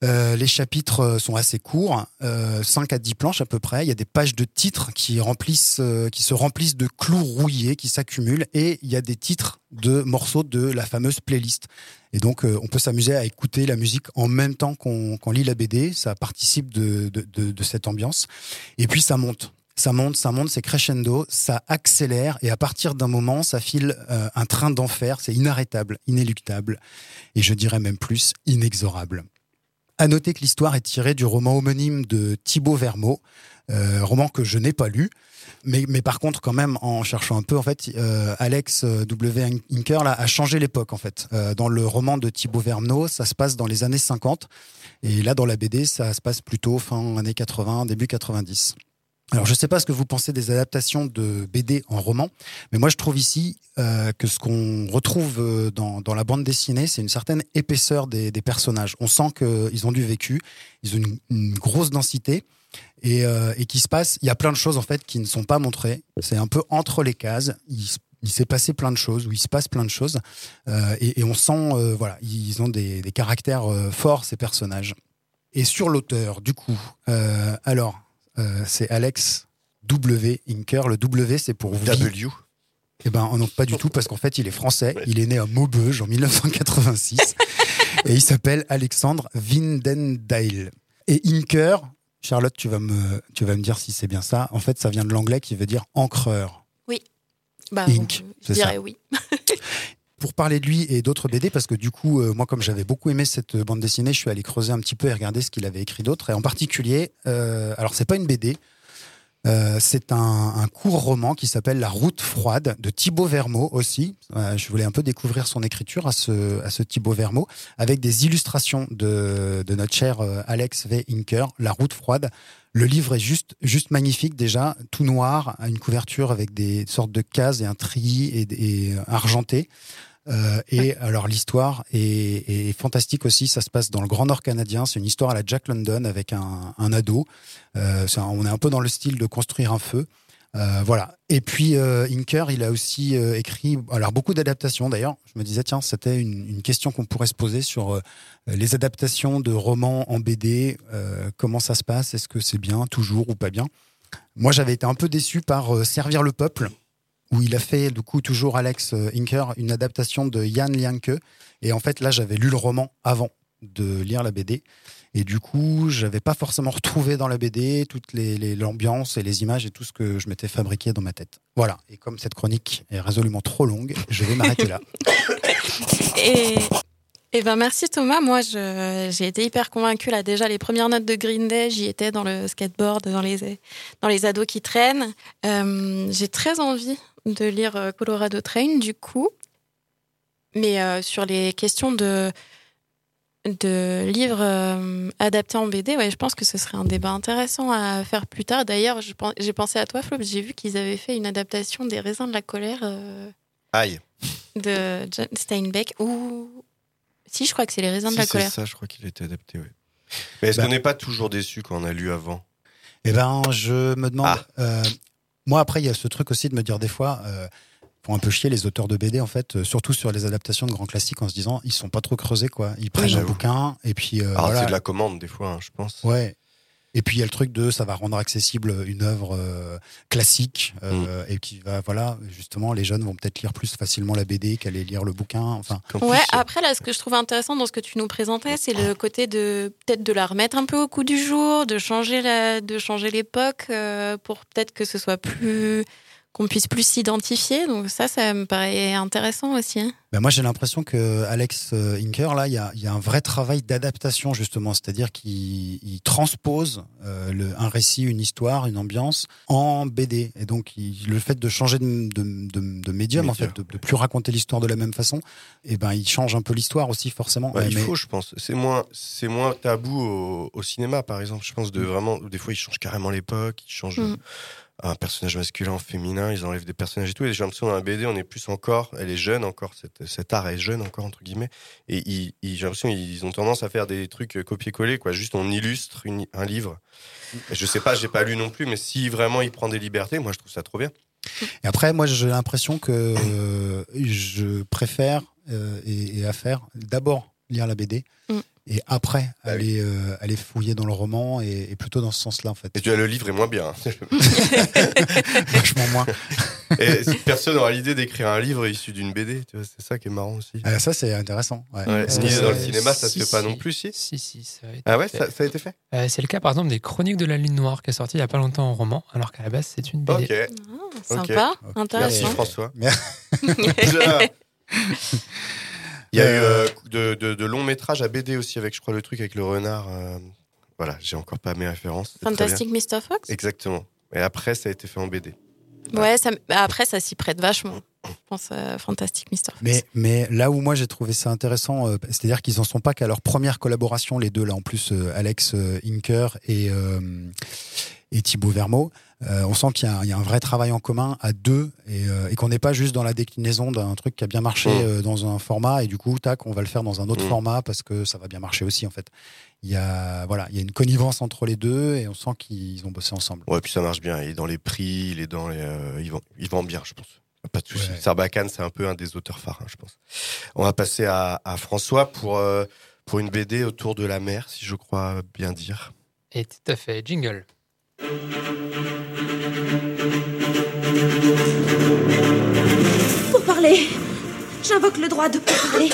[SPEAKER 3] euh, les chapitres euh, sont assez courts, euh, 5 à 10 planches à peu près. Il y a des pages de titres qui, remplissent, qui se remplissent de clous rouillés qui s'accumulent et il y a des titres de morceaux de la fameuse playlist. Et donc, on peut s'amuser à écouter la musique en même temps qu'on lit la BD. Ça participe de, de cette ambiance. Et puis, ça monte. Ça monte, ça monte, c'est crescendo, ça accélère et à partir d'un moment, ça file euh, un train d'enfer. C'est inarrêtable, inéluctable et je dirais même plus inexorable. À noter que l'histoire est tirée du roman homonyme de Thibaut Vermeau, euh, roman que je n'ai pas lu, mais, mais par contre quand même en cherchant un peu en fait, euh, Alex W. Inker là, a changé l'époque en fait. Euh, dans le roman de Thibaut Vermeau, ça se passe dans les années 50 et là dans la BD, ça se passe plutôt fin années 80, début 90. Alors, je ne sais pas ce que vous pensez des adaptations de BD en roman, mais moi, je trouve ici euh, que ce qu'on retrouve euh, dans, dans, la bande dessinée, c'est une certaine épaisseur des, des personnages. On sent qu'ils ont du vécu, ils ont une, une grosse densité. Et, euh, et qui se passe, il y a plein de choses en fait qui ne sont pas montrées. C'est un peu entre les cases. Il, s'est passé plein de choses, où il se passe plein de choses, euh, et, et, on sent, euh, voilà, ils ont des, des caractères euh, forts ces personnages. Et sur l'auteur, du coup, alors c'est Alex W. Inker. Le W, c'est pour
[SPEAKER 5] W.
[SPEAKER 3] Eh ben, non, pas du tout, parce qu'en fait, il est français. Il est né à Maubeuge en 1986. et il s'appelle Alexandre Vindendale. Et Inker, Charlotte, tu vas me, tu vas me dire si c'est bien ça. En fait, ça vient de l'anglais qui veut dire encreur.
[SPEAKER 4] Oui. Bah,
[SPEAKER 3] Ink,
[SPEAKER 4] je dirais ça. oui.
[SPEAKER 3] Pour parler de lui et d'autres BD, parce que du coup, euh, moi, comme j'avais beaucoup aimé cette bande dessinée, je suis allé creuser un petit peu et regarder ce qu'il avait écrit d'autre. Et en particulier, euh, alors c'est pas une BD, euh, c'est un, un, court roman qui s'appelle La Route froide de Thibaut Vermeau aussi. Euh, je voulais un peu découvrir son écriture à ce, à ce Thibaut Vermeau avec des illustrations de, de notre cher euh, Alex V. Inker, La Route froide. Le livre est juste, juste magnifique déjà, tout noir, une couverture avec des sortes de cases et un treillis et, et argenté. Euh, et alors l'histoire est, est, fantastique aussi. Ça se passe dans le Grand Nord canadien. C'est une histoire à la Jack London avec un, un ado. Euh, un, on est un peu dans le style de construire un feu. Euh, voilà. Et puis euh, Inker, il a aussi euh, écrit alors beaucoup d'adaptations. D'ailleurs, je me disais tiens, c'était une, une, question qu'on pourrait se poser sur euh, les adaptations de romans en BD. comment ça se passe? Est-ce que c'est bien? Toujours ou pas bien? Moi, j'avais été un peu déçu par Servir le peuple où il a fait du coup toujours Alex Inker une adaptation de Jan Lianke et en fait là j'avais lu le roman avant de lire la BD et du coup j'avais pas forcément retrouvé dans la BD les l'ambiance et les images et tout ce que je m'étais fabriqué dans ma tête voilà et comme cette chronique est résolument trop longue je vais m'arrêter là
[SPEAKER 4] et eh ben merci Thomas. Moi, j'ai été hyper convaincue là. Déjà, les premières notes de Green Day, j'y étais dans le skateboard, dans les dans les ados qui traînent. Euh, j'ai très envie de lire Colorado Train du coup, mais euh, sur les questions de de livres euh, adaptés en BD, ouais, je pense que ce serait un débat intéressant à faire plus tard. D'ailleurs, j'ai pensé à toi, Flo, j'ai vu qu'ils avaient fait une adaptation des raisins de la colère.
[SPEAKER 5] Aïe.
[SPEAKER 4] De John Steinbeck ou si, je crois que c'est les raisins
[SPEAKER 5] si
[SPEAKER 4] de la colère.
[SPEAKER 5] C'est ça, je crois qu'il était adapté, oui. Mais est-ce bah, qu'on n'est pas toujours déçu quand on a lu avant?
[SPEAKER 3] Eh ben, je me demande. Ah. Euh, moi, après, il y a ce truc aussi de me dire des fois, euh, font un peu chier les auteurs de BD, en fait, euh, surtout sur les adaptations de grands classiques, en se disant, ils sont pas trop creusés, quoi. Ils prennent un bouquin, et puis.
[SPEAKER 5] Alors,
[SPEAKER 3] voilà.
[SPEAKER 5] c'est de la commande, des fois, hein, je pense.
[SPEAKER 3] Ouais. Et puis il y a le truc de ça va rendre accessible une œuvre euh, classique euh, mm. et qui va voilà justement les jeunes vont peut-être lire plus facilement la BD qu'aller lire le bouquin. Enfin.
[SPEAKER 4] Ouais. Après là, ce que je trouve intéressant dans ce que tu nous présentais, c'est le côté de peut-être de la remettre un peu au coup du jour, de changer la, de changer l'époque euh, pour peut-être que ce soit plus qu'on puisse plus s'identifier. Donc ça, ça me paraît intéressant aussi. Hein.
[SPEAKER 3] Ben moi, j'ai l'impression que Alex Inker, là, il y a, y a, un vrai travail d'adaptation justement, c'est-à-dire qu'il transpose euh, le, un récit, une histoire, une ambiance en BD. Et donc, il, le fait de changer de, de, de, de médium, en fait, de, de plus raconter l'histoire de la même façon, et ben, il change un peu l'histoire aussi, forcément. Mais...
[SPEAKER 5] Il faut, je pense. C'est moins, c'est moins tabou au, au, cinéma, par exemple. Je pense de vraiment, des fois, il change carrément l'époque, il change. Mm un personnage masculin, féminin, ils enlèvent des personnages et tout. Et j'ai l'impression dans la BD, on est plus encore, elle est jeune encore, cette, cet art est jeune encore, entre guillemets. Et ils, ils, j'ai l'impression ils ont tendance à faire des trucs copier-coller, quoi. Juste on illustre une, un livre. Et je sais pas, j'ai pas lu non plus, mais si vraiment il prend des libertés, moi je trouve ça trop bien.
[SPEAKER 3] Et après, moi j'ai l'impression que euh, je préfère euh, et, et, à faire d'abord lire la BD. Mm et après
[SPEAKER 5] Ah
[SPEAKER 3] aller euh, aller fouiller dans le roman et, et plutôt dans ce sens-là en fait.
[SPEAKER 5] Et tu as le livre est moins bien. hein.
[SPEAKER 3] Vachement moins.
[SPEAKER 5] Et personne n'aura l'idée d'écrire un livre issu d'une BD, tu vois, c'est ça qui est marrant aussi.
[SPEAKER 3] Ah, ça c'est intéressant. Ouais.
[SPEAKER 5] Ouais, dans le cinéma, ça
[SPEAKER 6] si,
[SPEAKER 5] se fait pas
[SPEAKER 6] si.
[SPEAKER 5] non plus, si.
[SPEAKER 6] Si, si, ça a été
[SPEAKER 5] Ah ouais,
[SPEAKER 6] fait.
[SPEAKER 5] ça, ça a été fait?
[SPEAKER 6] Euh, c'est le cas par exemple des Chroniques de la Ligne Noire qui est sorti il y a pas longtemps en roman, alors qu'à la base c'est une BD.
[SPEAKER 5] Ok.
[SPEAKER 4] Ah, sympa,
[SPEAKER 5] Ok.
[SPEAKER 4] intéressant.
[SPEAKER 5] Merci François.
[SPEAKER 3] Merci.
[SPEAKER 5] Il y a eu euh, de, de, de longs métrages à BD aussi avec, je crois, le truc avec le renard. euh, Voilà, j'ai encore pas mes références.
[SPEAKER 4] Fantastic Mr. Fox?
[SPEAKER 5] Exactement. Et après, ça a été fait en BD.
[SPEAKER 4] Ouais, ça, bah, après ça s'y prête vachement. Je pense à Fantastic Mr. Fox.
[SPEAKER 3] Mais, mais là où moi j'ai trouvé ça intéressant, euh, c'est-à-dire qu'ils en sont pas qu'à leur première collaboration, les deux là, en plus euh, Alex euh, Inker et, euh, et Thibaut Vermeau. Euh, on sent qu'il y, y a un vrai travail en commun à deux et, euh, et qu'on n'est pas juste dans la déclinaison d'un truc qui a bien marché
[SPEAKER 5] Mm.
[SPEAKER 3] euh, dans un format et du coup, tac, on va le faire dans un autre
[SPEAKER 5] Mm.
[SPEAKER 3] format parce que ça va bien marcher aussi en fait. Il y a voilà, il y a une connivence entre les deux et on sent qu'ils ont bossé ensemble.
[SPEAKER 5] Ouais, puis ça marche bien. Il est dans les prix, il est dans les, euh, il, vend, il vend bien, je pense. Pas de souci.
[SPEAKER 3] Ouais.
[SPEAKER 5] Sarbacane, c'est un peu un des auteurs phares, hein, je pense. On va passer à, à François pour, euh, pour une BD autour de la mer, si je crois bien dire.
[SPEAKER 6] Et tout à fait, jingle.
[SPEAKER 8] Pour parler, j'invoque le droit de parler.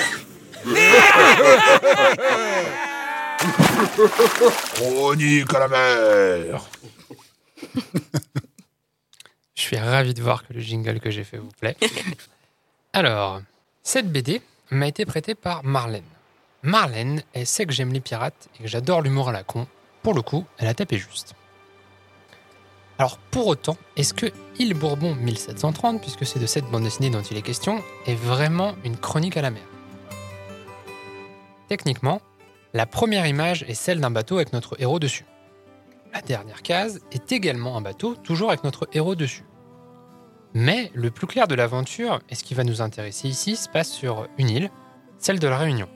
[SPEAKER 9] Chronique à la mer
[SPEAKER 6] Je suis ravi de voir que le jingle que j'ai fait vous plaît. Alors, cette BD m'a été prêtée par Marlène. Marlène, elle sait que j'aime les pirates et que j'adore l'humour à la con. Pour le coup, elle a tapé juste. Alors, pour autant, est-ce que Île Bourbon 1730, puisque c'est de cette bande dessinée dont il est question, est vraiment une chronique à la mer? Techniquement, la première image est celle d'un bateau avec notre héros dessus. La dernière case est également un bateau, toujours avec notre héros dessus. Mais le plus clair de l'aventure, et ce qui va nous intéresser ici, se passe sur une île, celle de la Réunion.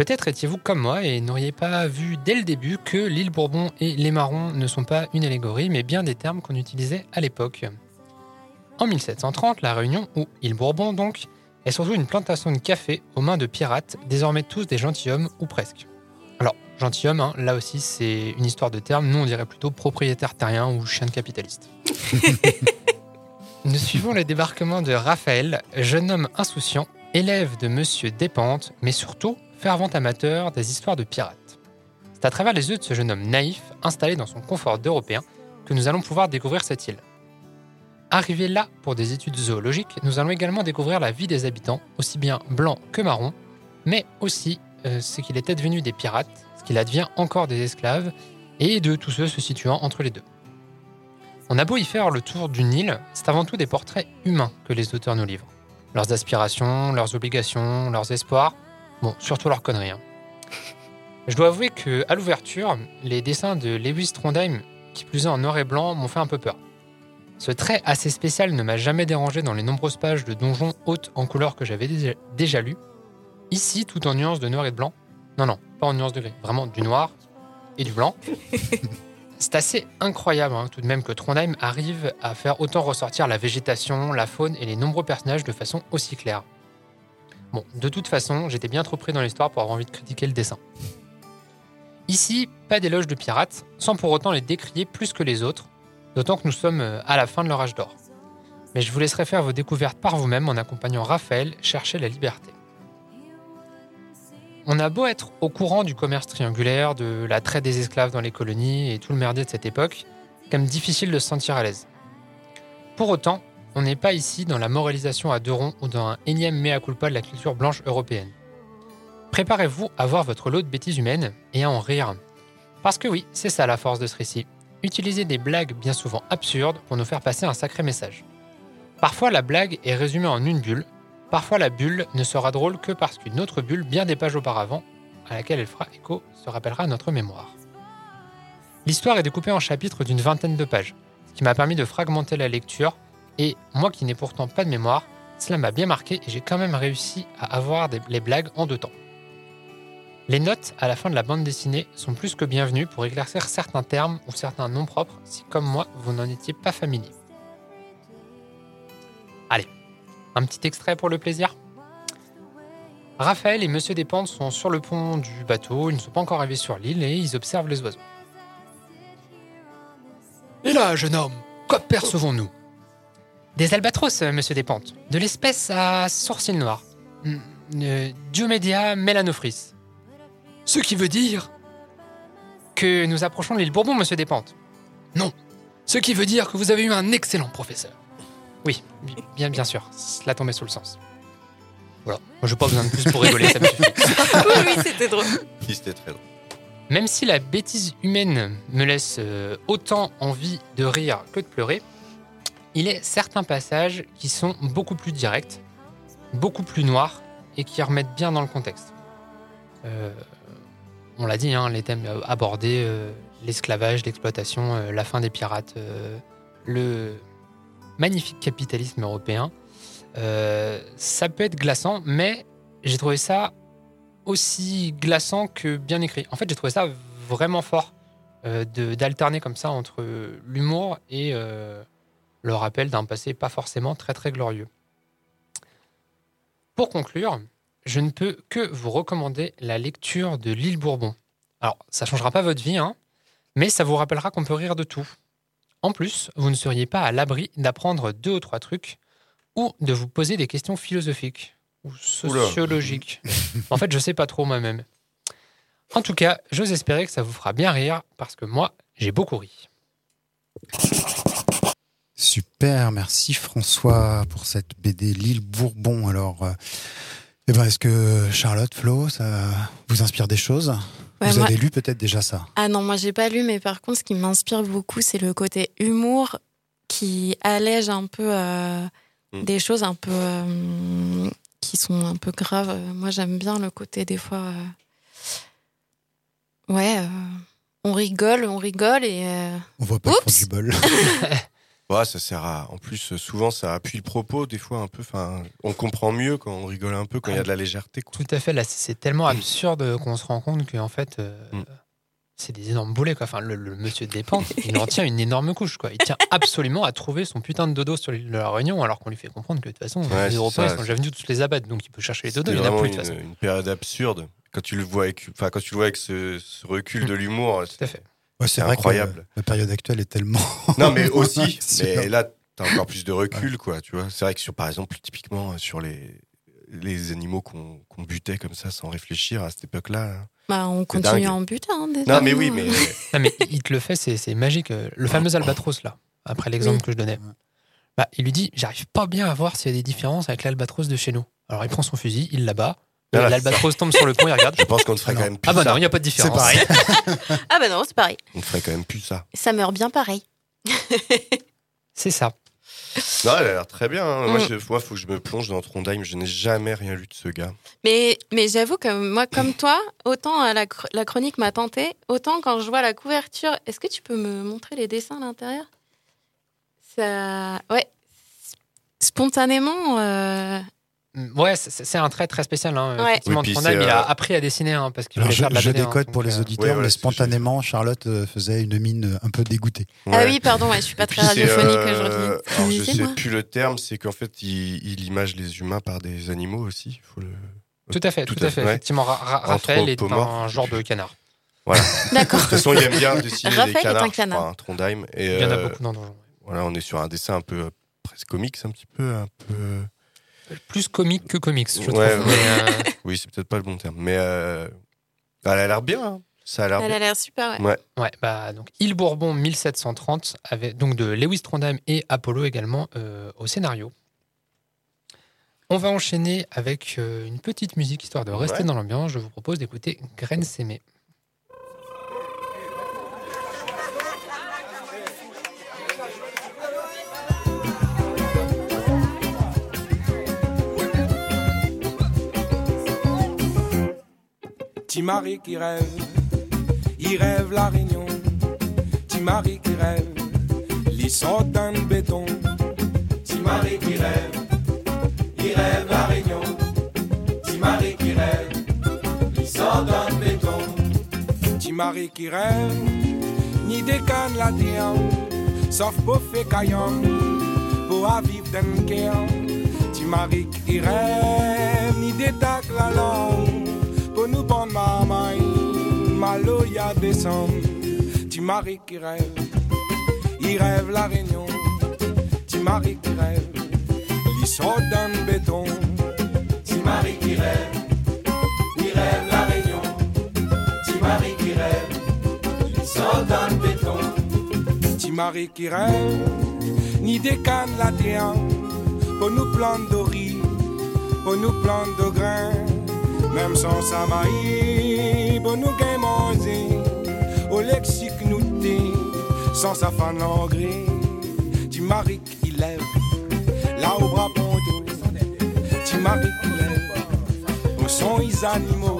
[SPEAKER 6] Peut-être étiez-vous comme moi et n'auriez pas vu dès le début que l'île Bourbon et les marrons ne sont pas une allégorie, mais bien des termes qu'on utilisait à l'époque. En 1730, la Réunion, ou île Bourbon donc, est surtout une plantation de café aux mains de pirates, désormais tous des gentilshommes ou presque. Alors, gentilhomme, hein, là aussi c'est une histoire de termes, nous on dirait plutôt propriétaire terrien ou chien de capitaliste. Nous suivons le débarquement de Raphaël, jeune homme insouciant, élève de Monsieur Despentes, mais surtout fervent amateur des histoires de pirates. C'est à travers les yeux de ce jeune homme naïf, installé dans son confort d'Européen, que nous allons pouvoir découvrir cette île. Arrivé là pour des études zoologiques, nous allons également découvrir la vie des habitants, aussi bien blancs que marrons, mais aussi euh, ce qu'il était devenu des pirates, ce qu'il advient encore des esclaves, et de tous ceux se situant entre les deux. On a beau y faire le tour d'une île, c'est avant tout des portraits humains que les auteurs nous livrent. Leurs aspirations, leurs obligations, leurs espoirs, bon, surtout leurs conneries. hein. Je dois avouer que à l'ouverture, les dessins de Lewis Trondheim, qui plus est en noir et blanc, m'ont fait un peu peur. Ce trait assez spécial ne m'a jamais dérangé dans les nombreuses pages de donjons hautes en couleur que j'avais déjà, déjà lues. Ici, tout en nuances de noir et de blanc. Non, non, pas en nuances de gris, vraiment du noir et du blanc. C'est assez incroyable hein, tout de même que Trondheim arrive à faire autant ressortir la végétation, la faune et les nombreux personnages de façon aussi claire. Bon, de toute façon, j'étais bien trop pris dans l'histoire pour avoir envie de critiquer le dessin. Ici, pas d'éloge de pirates, sans pour autant les décrier plus que les autres, d'autant que nous sommes euh, à la fin de leur âge d'or. Mais je vous laisserai faire vos découvertes par vous-même en accompagnant Raphaël chercher la liberté. On a beau être au courant du commerce triangulaire, de la traite des esclaves dans les colonies et tout le merdier de cette époque, même difficile de se sentir à l'aise. Pour autant, on n'est pas ici dans la moralisation à deux ronds ou dans un énième mea culpa de la culture blanche européenne. Préparez-vous à voir votre lot de bêtises humaines et à en rire. Parce que oui, c'est ça la force de ce récit. Utiliser des blagues bien souvent absurdes pour nous faire passer un sacré message. Parfois la blague est résumée en une bulle, parfois la bulle ne sera drôle que parce qu'une autre bulle bien des pages auparavant, à laquelle elle fera écho, se rappellera à notre mémoire. L'histoire est découpée en chapitres d'une vingtaine de pages, ce qui m'a permis de fragmenter la lecture, et moi qui n'ai pourtant pas de mémoire, cela m'a bien marqué et j'ai quand même réussi à avoir les blagues en deux temps. Les notes à la fin de la bande dessinée sont plus que bienvenues pour éclaircir certains termes ou certains noms propres si, comme moi, vous n'en étiez pas familier. Allez, un petit extrait pour le plaisir Raphaël et Monsieur Despentes sont sur le pont du bateau, ils ne sont pas encore arrivés sur l'île et ils observent les oiseaux. Et là, jeune homme, quoi percevons-nous? Des albatros, euh, Monsieur Despentes, de l'espèce à sourcils noirs. Hmm, euh, Diomédia melanophrys. Ce qui veut dire que nous approchons de l'île Bourbon, Monsieur Despentes. Non, ce qui veut dire que vous avez eu un excellent professeur. Oui, bi- bien, bien sûr, cela tombait sous le sens. Voilà, moi j'ai pas besoin de plus pour rigoler, ça me suffit.
[SPEAKER 4] oui, oui, c'était drôle.
[SPEAKER 5] Qui c'était très drôle.
[SPEAKER 6] Même si la bêtise humaine me laisse euh, autant envie de rire que de pleurer, il est certains passages qui sont beaucoup plus directs, beaucoup plus noirs et qui remettent bien dans le contexte. Euh, on l'a dit, hein, les thèmes abordés, euh, l'esclavage, l'exploitation, euh, la fin des pirates, le magnifique capitalisme européen. Ça peut être glaçant, mais j'ai trouvé ça aussi glaçant que bien écrit. En fait, j'ai trouvé ça vraiment fort d'alterner comme ça entre l'humour et le rappel d'un passé pas forcément très très glorieux. Pour conclure, je ne peux que vous recommander la lecture de L'île Bourbon. Alors, ça changera pas votre vie, hein, mais ça vous rappellera qu'on peut rire de tout. En plus, vous ne seriez pas à l'abri d'apprendre deux ou trois trucs ou de vous poser des questions philosophiques ou sociologiques. en fait, je sais pas trop moi-même. En tout cas, j'ose espérer que ça vous fera bien rire parce que moi, j'ai beaucoup ri.
[SPEAKER 3] Super, merci François pour cette BD L'île Bourbon. Alors, euh, eh ben, est-ce que Charlotte, Flo, ça vous inspire des choses?
[SPEAKER 4] Ouais,
[SPEAKER 3] Vous
[SPEAKER 4] moi-
[SPEAKER 3] avez lu peut-être déjà ça?
[SPEAKER 4] Ah non, moi j'ai pas lu, mais par contre, ce qui m'inspire beaucoup, c'est le côté humour qui allège un peu euh,
[SPEAKER 5] Mm.
[SPEAKER 4] des choses un peu euh, qui sont un peu graves. Moi, j'aime bien le côté des fois. euh, Ouais, euh, on rigole, on rigole et. euh,
[SPEAKER 3] On voit pas le fond du bol.
[SPEAKER 5] Ouais, ça sert à. En plus, euh, souvent, ça appuie le propos, des fois un peu. Enfin, on comprend mieux quand on rigole un peu, quand il y a de la légèreté. Quoi.
[SPEAKER 6] Tout à fait, là, c'est tellement absurde qu'on se rend compte qu'en fait, euh,
[SPEAKER 5] Mm.
[SPEAKER 6] c'est des énormes boulets. Quoi. Enfin, le, le monsieur Despentes, il en tient une énorme couche. Quoi. Il tient absolument à trouver son putain de dodo sur l'île de la Réunion, alors qu'on lui fait comprendre que de toute façon,
[SPEAKER 5] Ouais,
[SPEAKER 6] les
[SPEAKER 5] c'est
[SPEAKER 6] Européens
[SPEAKER 5] ça.
[SPEAKER 6] ils sont déjà venus tous les abattre, donc il peut chercher les dodos, il n'y en a plus de toute façon.
[SPEAKER 5] une période absurde. Quand tu le vois avec, enfin, quand tu le vois avec ce, ce recul
[SPEAKER 6] Mm.
[SPEAKER 5] de l'humour,
[SPEAKER 6] Tout à fait.
[SPEAKER 3] Ouais, c'est vrai
[SPEAKER 5] incroyable.
[SPEAKER 3] que la, la période actuelle est tellement.
[SPEAKER 5] Non, mais aussi. Mais là, t'as encore plus de recul, quoi. Tu vois. C'est vrai que sur, par exemple, typiquement euh, sur les les animaux qu'on qu'on butait comme ça sans réfléchir à cette époque-là. hein.
[SPEAKER 4] bah, on continue
[SPEAKER 5] dingue.
[SPEAKER 4] à en buter. hein, des
[SPEAKER 5] Non, mais oui, mais
[SPEAKER 4] hein.
[SPEAKER 6] Non, mais il te le fait, c'est c'est magique. Euh, Le fameux albatros, là, après l'exemple
[SPEAKER 4] Oui.
[SPEAKER 6] que je donnais, bah, il lui dit J'arrive pas bien à voir s'il y a des différences avec l'albatros de chez nous. Alors il prend son fusil, il l'abat.
[SPEAKER 5] Voilà,
[SPEAKER 6] L'albatros tombe sur le pont, il regarde.
[SPEAKER 5] je pense qu'on ne ferait
[SPEAKER 3] Ah
[SPEAKER 5] quand même plus
[SPEAKER 6] Ah bah
[SPEAKER 5] ça.
[SPEAKER 6] non, il n'y a pas de différence.
[SPEAKER 3] pareil.
[SPEAKER 4] Ah bah non, c'est pareil.
[SPEAKER 5] On ne ferait quand même plus ça.
[SPEAKER 4] Ça meurt bien pareil.
[SPEAKER 6] C'est ça.
[SPEAKER 5] Non, elle a l'air très bien. hein. Moi,
[SPEAKER 4] Mm.
[SPEAKER 5] je- moi, faut que je me plonge dans Trondheim. Je n'ai jamais rien lu de ce gars.
[SPEAKER 4] Mais, mais j'avoue que moi, comme toi, autant euh, la, chr- la chronique m'a tenté, autant quand je vois la couverture, est-ce que tu peux me montrer les dessins à l'intérieur? Ça. Ouais. Spontanément. euh,
[SPEAKER 6] Ouais, c'est un trait très spécial. Hein.
[SPEAKER 4] Ouais.
[SPEAKER 6] Effectivement,
[SPEAKER 5] Oui,
[SPEAKER 6] Trondheim, il a
[SPEAKER 5] euh,
[SPEAKER 6] appris à dessiner hein, parce qu'il voulait
[SPEAKER 3] je,
[SPEAKER 6] faire de la
[SPEAKER 3] je
[SPEAKER 6] BD, hein,
[SPEAKER 3] décode
[SPEAKER 6] donc,
[SPEAKER 3] pour les
[SPEAKER 6] euh,
[SPEAKER 3] auditeurs,
[SPEAKER 5] ouais, voilà,
[SPEAKER 3] mais spontanément, Charlotte euh, faisait une mine un peu dégoûtée.
[SPEAKER 4] Ah oui, pardon, ouais, je suis pas très radiophonique
[SPEAKER 5] euh,
[SPEAKER 4] aujourd'hui.
[SPEAKER 5] je sais plus le terme, c'est qu'en fait, il, il image les humains par des animaux aussi. Faut le...
[SPEAKER 6] Tout à fait, tout, à fait. Effectivement, Ra- Ra- Raphaël est un genre de canard.
[SPEAKER 4] D'accord.
[SPEAKER 5] De toute façon, il aime bien dessiner
[SPEAKER 4] Raphaël
[SPEAKER 5] des
[SPEAKER 4] est un
[SPEAKER 5] canards, je
[SPEAKER 4] canard.
[SPEAKER 5] crois, hein, Trondheim. Et,
[SPEAKER 6] Il y en a beaucoup dans Donjon.
[SPEAKER 5] Voilà, on est sur un dessin un peu presque comique, un petit peu, un peu.
[SPEAKER 6] Plus comique que comics, je
[SPEAKER 5] Ouais,
[SPEAKER 6] trouve. Mais, euh,
[SPEAKER 5] Oui, c'est peut-être pas le bon terme, mais euh, elle a l'air bien. hein. Ça a l'air
[SPEAKER 4] Elle a l'air super, ouais.
[SPEAKER 5] Ouais.
[SPEAKER 6] Ouais, bah, donc Île Bourbon 1730, avec, donc de Lewis Trondheim et Apollo également euh, au scénario. On va enchaîner avec euh, une petite musique histoire de rester
[SPEAKER 5] Ouais.
[SPEAKER 6] dans l'ambiance. Je vous propose d'écouter Graines Sémées.
[SPEAKER 10] Timari qui rêve, il rêve la réunion. Timari qui rêve, il sort d'un béton. Timari qui rêve, il rêve la réunion. Timari qui rêve, il sort d'un béton. Timari qui rêve, ni des cannes la terre, sauf pour faire caillant, pour vivre d'un cœur. Timari qui rêve, ni tacs la langue pour nous prendre ma main, malo y a qui rêve, il rêve la réunion. Timari qui rêve, il sort dans le béton. Timari qui rêve, il rêve la réunion. Timari qui rêve, il sort dans le béton. Timari qui rêve, ni des cannes la terre, pour nous planter de riz, pour nous planter de grains. Même sans sa maïs, pour nous gain manger, au lexique nous t'es, sans sa fan l'engrais, tu maries qui lève, là au bras ponto, tu maries qui lève, au son les animaux,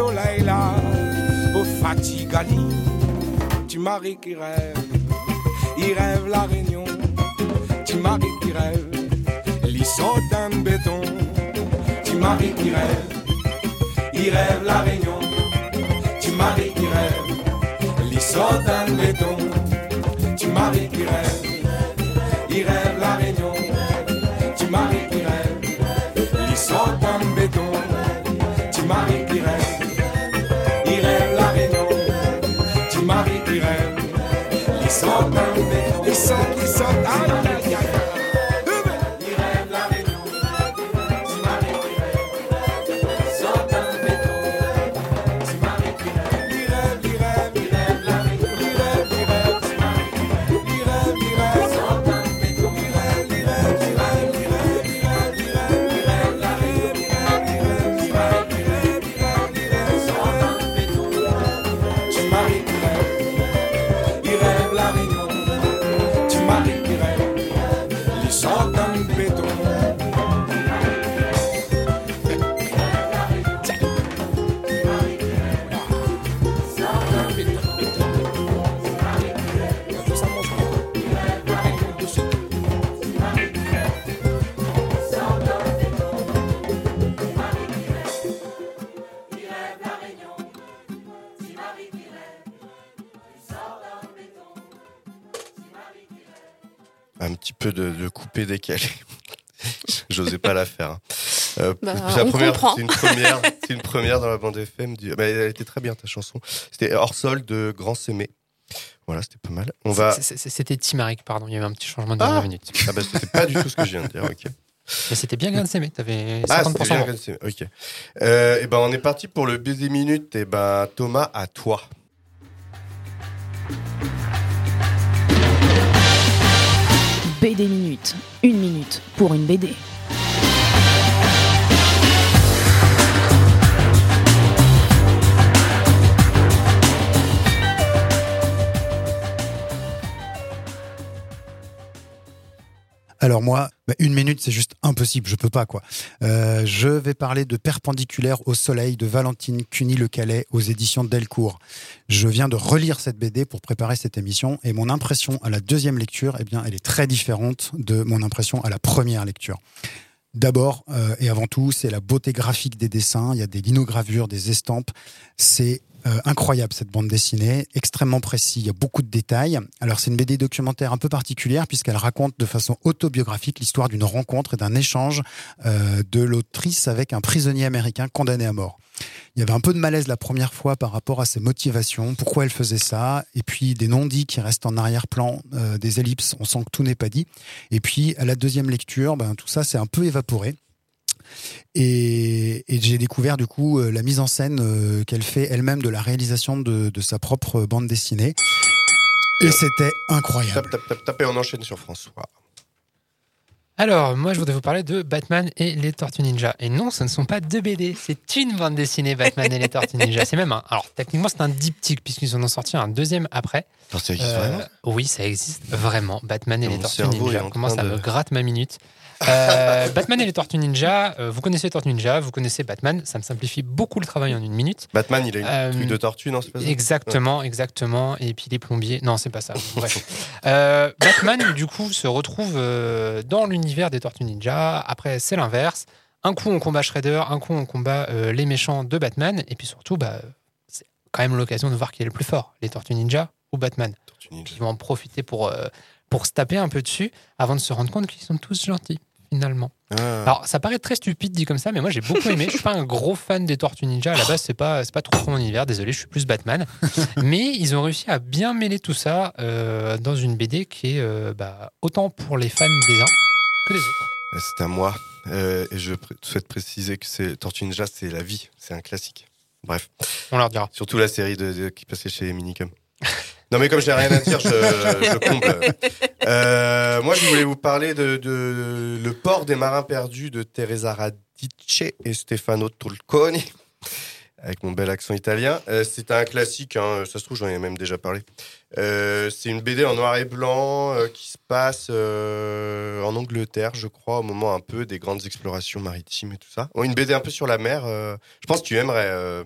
[SPEAKER 10] soleil là, pour fatigue ali, ti Marie qui rêve, il rêve la réunion, ti Marie qui rêve, saute d'un béton, ti Marie qui rêve, il rêve la réunion. Tu maries qui rêve, il saute un béton. Tu maries qui rêve, il rêve qui rêve, il saute un béton. Il saute, il saute, aïe,
[SPEAKER 5] coupé décalé. J'osais pas la faire. hein. Euh,
[SPEAKER 4] Bah,
[SPEAKER 5] c'est une première, c'est une première dans la bande FM. Du... bah, elle était très bien ta chanson. C'était Hors sol de Grand Sémé. Voilà, c'était pas mal. On va.
[SPEAKER 6] C'était Timaric, pardon. Il y avait un petit changement de
[SPEAKER 5] Ah
[SPEAKER 6] dernière minute.
[SPEAKER 5] Ah bah c'était pas du tout ce que je viens de dire. Ok.
[SPEAKER 6] Mais c'était bien Grain de Sémé. T'avais 50%
[SPEAKER 5] Ah, c'était bien,
[SPEAKER 6] bon.
[SPEAKER 5] c'est- ok. Euh, et ben on est parti pour le baiser minute. Et ben Thomas, à toi.
[SPEAKER 11] BD Minute. Une minute pour une BD.
[SPEAKER 3] Alors moi, bah, une minute, c'est juste impossible, je peux pas quoi. Euh, je vais parler de Perpendiculaire au soleil de Valentine Cuny-Le Calais aux éditions Delcourt. Je viens de relire cette BD pour préparer cette émission et mon impression à la deuxième lecture, eh bien, elle est très différente de mon impression à la première lecture. D'abord euh, et avant tout, c'est la beauté graphique des dessins. Il y a des linogravures, des estampes. C'est euh, incroyable cette bande dessinée, extrêmement précis. Il y a beaucoup de détails. Alors c'est une BD documentaire un peu particulière puisqu'elle raconte de façon autobiographique l'histoire d'une rencontre et d'un échange euh, de l'autrice avec un prisonnier américain condamné à mort. Il y avait un peu de malaise la première fois par rapport à ses motivations, pourquoi elle faisait ça, et puis des non-dits qui restent en arrière-plan, euh, des ellipses, on sent que tout n'est pas dit. Et puis à la deuxième lecture, ben, tout ça s'est un peu évaporé. Et, et j'ai découvert du coup euh, la mise en scène euh, qu'elle fait elle-même de la réalisation de, de sa propre bande dessinée. Et c'était incroyable.
[SPEAKER 5] Tape, tape, tape, tape et on enchaîne sur François.
[SPEAKER 6] Alors, moi, je voudrais vous parler de Batman et les Tortues Ninja. Et non, ce ne sont pas deux BD, c'est une bande dessinée, Batman et les Tortues Ninja. C'est même un. Alors, techniquement, c'est un diptyque, puisqu'ils en ont sorti un deuxième après.
[SPEAKER 5] Ça existe
[SPEAKER 6] Euh,
[SPEAKER 5] vraiment?
[SPEAKER 6] oui, ça existe vraiment. Batman et les Tortues Ninja.
[SPEAKER 5] en
[SPEAKER 6] Comment ça
[SPEAKER 5] de-
[SPEAKER 6] me gratte ma minute Euh, Batman et les Tortues Ninja, euh, vous connaissez les Tortues Ninja, vous connaissez Batman, ça me simplifie beaucoup le travail en une minute.
[SPEAKER 5] Batman, il a une
[SPEAKER 6] Euh,
[SPEAKER 5] truc de tortue, non pas ça
[SPEAKER 6] Exactement, exactement. Et puis les plombiers. Non, c'est pas ça. Bref. Euh, Batman, du coup, se retrouve dans l'univers des Tortues Ninja. Après, c'est l'inverse. Un coup, on combat Shredder, un coup, on combat les méchants de Batman. Et puis surtout, bah, c'est quand même l'occasion de voir qui est le plus fort, les Tortues Ninja ou Batman. Ils vont en profiter pour, pour se taper un peu dessus avant de se rendre compte qu'ils sont tous gentils, finalement.
[SPEAKER 5] Ah.
[SPEAKER 6] Alors, ça paraît très stupide dit comme ça, mais moi j'ai beaucoup aimé. Je suis pas un gros fan des Tortues Ninja. À la base, c'est pas c'est pas trop mon univers. Désolé, je suis plus Batman. mais ils ont réussi à bien mêler tout ça euh, dans une BD qui est euh, bah, autant pour les fans des uns que des autres.
[SPEAKER 5] C'est à moi. Euh, et je souhaite préciser que c'est Tortue Ninja, c'est la vie, c'est un classique. Bref.
[SPEAKER 6] On leur dira.
[SPEAKER 5] Surtout la série de, de- qui passait chez Minicum. Non mais comme je n'ai rien à dire, je, je comble. Euh, moi, je voulais vous parler de, Le port des marins perdus de Teresa Radice et Stefano Tulconi, avec mon bel accent italien. Euh, c'est un classique, hein, ça se trouve, j'en ai même déjà parlé. Euh, c'est une BD en noir et blanc qui se passe en Angleterre, je crois, au moment un peu des grandes explorations maritimes et tout ça. Une BD un peu sur la mer. je pense que tu aimerais,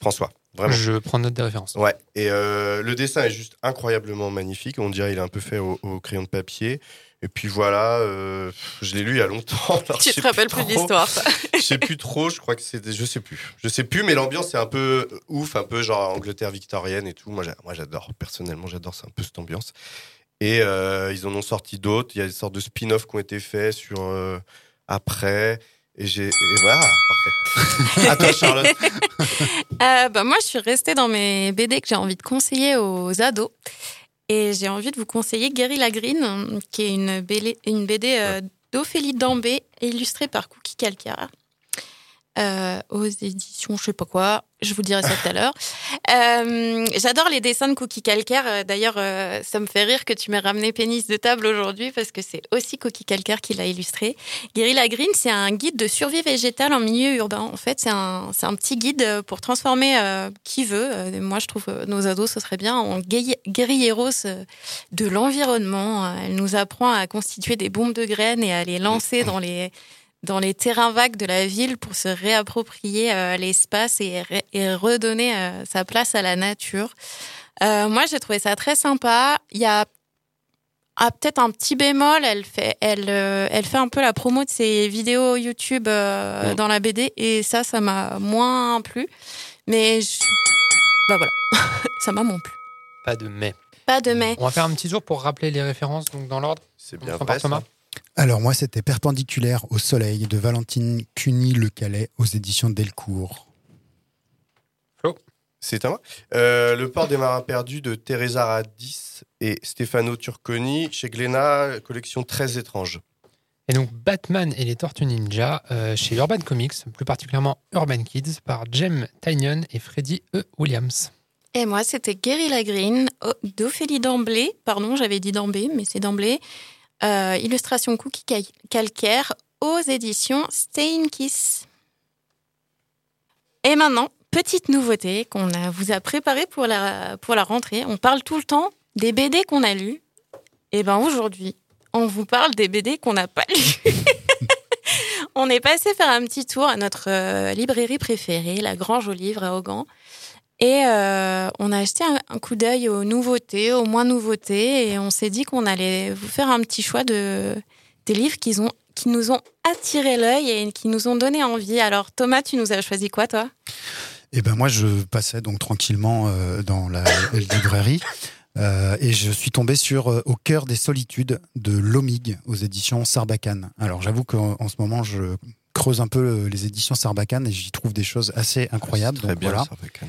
[SPEAKER 5] François. Vraiment.
[SPEAKER 6] Je prends note des références.
[SPEAKER 5] Ouais, et euh, le dessin est juste incroyablement magnifique. On dirait il est un peu fait au, au crayon de papier. Et puis voilà, euh, je l'ai lu il y a longtemps. alors
[SPEAKER 4] Tu
[SPEAKER 5] je
[SPEAKER 4] te rappelles plus l'histoire, ça.
[SPEAKER 5] Je sais plus trop, je crois que c'était. Je sais plus. Je sais plus, mais l'ambiance est un peu ouf, un peu genre Angleterre victorienne et tout. Moi, j'a- moi j'adore. Personnellement, j'adore. C'est un peu cette ambiance. Et euh, ils en ont sorti d'autres. Il y a des sortes de spin-off qui ont été faits sur euh, après. Et j'ai. Voilà, parfait. à toi, Charlotte.
[SPEAKER 4] Euh, bah, moi, je suis restée dans mes BD que j'ai envie de conseiller aux ados. Et j'ai envie de vous conseiller Gary Lagreen, qui est une BD, une BD euh, d'Ophélie Dambé, illustrée par Cookie Calcaire. Euh, aux éditions, je sais pas quoi, je vous dirai ça tout à l'heure. Euh, J'adore les dessins de Cookie Calcaire. Euh, D'ailleurs, euh, ça me fait rire que tu m'aies ramené Pénis de table aujourd'hui parce que c'est aussi Cookie Calcaire qui l'a illustré. Guerilla Green, c'est un guide de survie végétale en milieu urbain. En fait, c'est un, un petit guide pour transformer euh, qui veut. Moi, je trouve nos ados, ce serait bien en guerri- guerrilleros de l'environnement. Elle nous apprend à constituer des bombes de graines et à les lancer dans les dans les terrains vagues de la ville pour se réapproprier euh, l'espace et, re- et redonner euh, sa place à la nature. Euh, moi, j'ai trouvé ça très sympa. Il y a ah, peut-être un petit bémol, elle fait, elle, euh, elle fait un peu la promo de ses vidéos YouTube euh, dans la BD et ça, ça m'a moins plu. Mais je... bah voilà, ça m'a moins plu.
[SPEAKER 6] Pas de mais.
[SPEAKER 4] Pas de mais.
[SPEAKER 6] On va faire un petit tour pour rappeler les références donc dans l'ordre.
[SPEAKER 5] C'est
[SPEAKER 6] bien par Thomas.
[SPEAKER 3] Alors moi, c'était Perpendiculaire au soleil de Valentine Cuny-Le Calais aux éditions Delcourt.
[SPEAKER 5] C'est à moi. Euh, le port des marins perdus de Teresa Radis et Stefano Turconi chez Glénat, collection très étrange.
[SPEAKER 6] Et donc Batman et les Tortues Ninja euh, chez Urban Comics, plus particulièrement Urban Kids, par Jem Tynion et Freddie E. Williams.
[SPEAKER 4] Et moi, c'était Guerrilla Green oh, d'Ophélie Damblé. Pardon, j'avais dit Dambé, mais c'est Damblé. Euh, illustration Cookie Cal- Calcaire aux éditions Stain Kiss. Et maintenant, petite nouveauté qu'on vous a préparée pour la, pour la rentrée. On parle tout le temps des BD qu'on a lus. Et ben aujourd'hui, on vous parle des BD qu'on n'a pas lus. on est passé faire un petit tour à notre euh, librairie préférée, la Grange aux Livres à Augan. Et euh, on a acheté un, un coup d'œil aux nouveautés, aux moins nouveautés, et on s'est dit qu'on allait vous faire un petit choix de des livres qui, ont, qui nous ont attiré l'œil et qui nous ont donné envie. Alors Thomas, tu nous as choisi quoi, toi?
[SPEAKER 3] Et ben moi, je passais donc tranquillement euh, dans la librairie euh, et je suis tombé sur euh, Au cœur des solitudes de Lomig aux éditions Sarbacane. Alors j'avoue qu'en en ce moment, je creuse un peu les éditions Sarbacane et j'y trouve des choses assez incroyables.
[SPEAKER 5] Très
[SPEAKER 3] Donc,
[SPEAKER 5] bien,
[SPEAKER 3] voilà.
[SPEAKER 5] Sarbacane.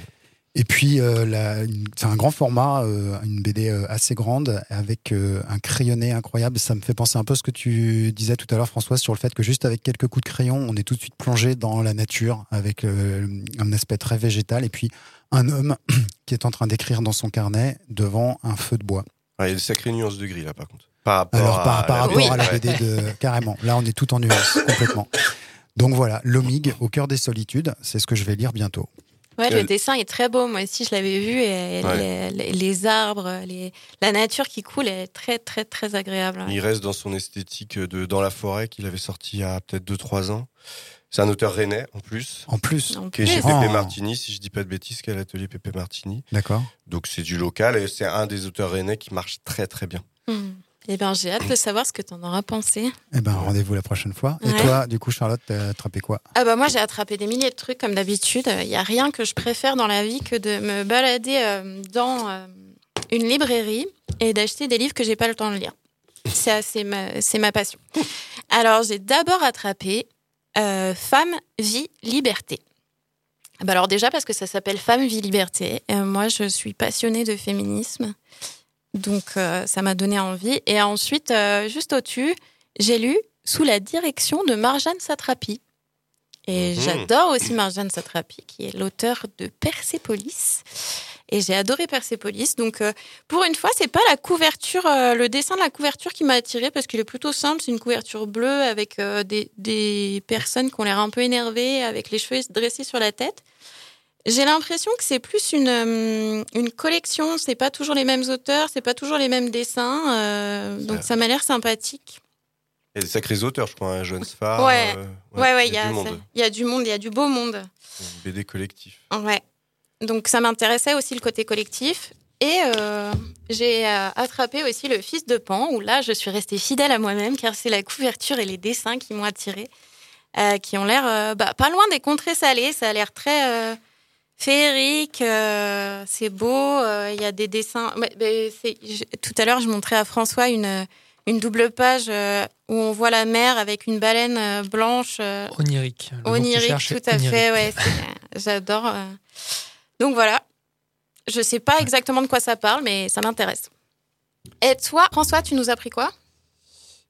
[SPEAKER 3] Et puis, euh, une- c'est un grand format, euh, une BD euh, assez grande, avec euh, un crayonné incroyable. Ça me fait penser un peu à ce que tu disais tout à l'heure, François, sur le fait que juste avec quelques coups de crayon, on est tout de suite plongé dans la nature, avec un aspect très végétal. Et puis, un homme qui est en train d'écrire dans son carnet devant un feu de bois.
[SPEAKER 5] Ouais, il y a des sacrées nuances de gris là, par contre. Par rapport
[SPEAKER 3] Alors, par,
[SPEAKER 5] à
[SPEAKER 3] par rapport à la. BD de. Carrément. Là, on est tout en nuance, complètement. Donc voilà, Lomig, au cœur des solitudes, c'est ce que je vais lire bientôt.
[SPEAKER 4] Ouais, le dessin est très beau. Moi aussi, je l'avais vu. Et
[SPEAKER 5] Ouais.
[SPEAKER 4] les, arbres, les, la nature qui coule est très, très, très agréable.
[SPEAKER 5] Il reste dans son esthétique de Dans la forêt qu'il avait sorti il y a peut-être 2-3 ans. C'est un auteur rennais en plus.
[SPEAKER 3] En plus.
[SPEAKER 4] En
[SPEAKER 5] Qui est chez. Pépé
[SPEAKER 3] Oh.
[SPEAKER 5] Martini, si je dis pas de bêtises, qui est à l'atelier Pépé Martini.
[SPEAKER 3] D'accord.
[SPEAKER 5] Donc c'est du local et c'est un des auteurs rennais qui marche très très bien.
[SPEAKER 4] Hmm. Eh ben, j'ai hâte de savoir ce que tu en auras pensé.
[SPEAKER 3] Eh ben, rendez-vous la prochaine fois. Et toi, du coup, Charlotte, t'as attrapé quoi?
[SPEAKER 4] Ah bah moi j'ai attrapé des milliers de trucs comme d'habitude. Il n'y a rien que je préfère dans la vie que de me balader euh, dans euh, une librairie et d'acheter des livres que j'ai pas le temps de lire. C'est assez ma, c'est ma passion. Alors j'ai d'abord attrapé euh, Femme, vie, liberté. Bah alors déjà parce que ça s'appelle Femme, vie, liberté. Euh, moi je suis passionnée de féminisme. Donc euh, ça m'a donné envie. Et ensuite, euh, juste au-dessus, j'ai lu sous la direction de Marjane Satrapi. Et
[SPEAKER 5] Mhm.
[SPEAKER 4] j'adore aussi Marjane Satrapi, qui est l'auteur de Persépolis. Et j'ai adoré Persépolis. Donc, euh, pour une fois, c'est pas la couverture, euh, le dessin de la couverture qui m'a attiré parce qu'il est plutôt simple. C'est une couverture bleue avec euh, des, des personnes qui ont l'air un peu énervées, avec les cheveux dressés sur la tête. J'ai l'impression que c'est plus une, euh, une collection. C'est pas toujours les mêmes auteurs, c'est pas toujours les mêmes dessins. euh, donc, ça m'a l'air sympathique.
[SPEAKER 5] Il y a des sacrés auteurs, je crois, un jeune Sfar.
[SPEAKER 4] ouais,
[SPEAKER 5] euh,
[SPEAKER 4] ouais, ouais,
[SPEAKER 5] il y a du monde.
[SPEAKER 4] il y a du monde, il y a du beau monde.
[SPEAKER 5] BD collectif.
[SPEAKER 4] Ouais. Donc ça m'intéressait aussi le côté collectif. Et euh, j'ai attrapé aussi le fils de Pan, où là je suis restée fidèle à moi-même, car c'est la couverture et les dessins qui m'ont attirée, euh, qui ont l'air euh, bah, pas loin des contrées salées. Ça a l'air très féerique, euh, c'est beau. euh, Il y a des dessins. Mais c'est- je- tout à l'heure, je montrais à François une, une double page euh, où on voit la mer avec une baleine euh, blanche. euh,
[SPEAKER 6] Onirique.
[SPEAKER 4] Onirique, tout à
[SPEAKER 6] onirique.
[SPEAKER 4] fait, ouais. c'est- J'adore. euh. Donc voilà. Je sais pas exactement de quoi ça parle, mais ça m'intéresse. Et toi, François, tu nous as pris quoi?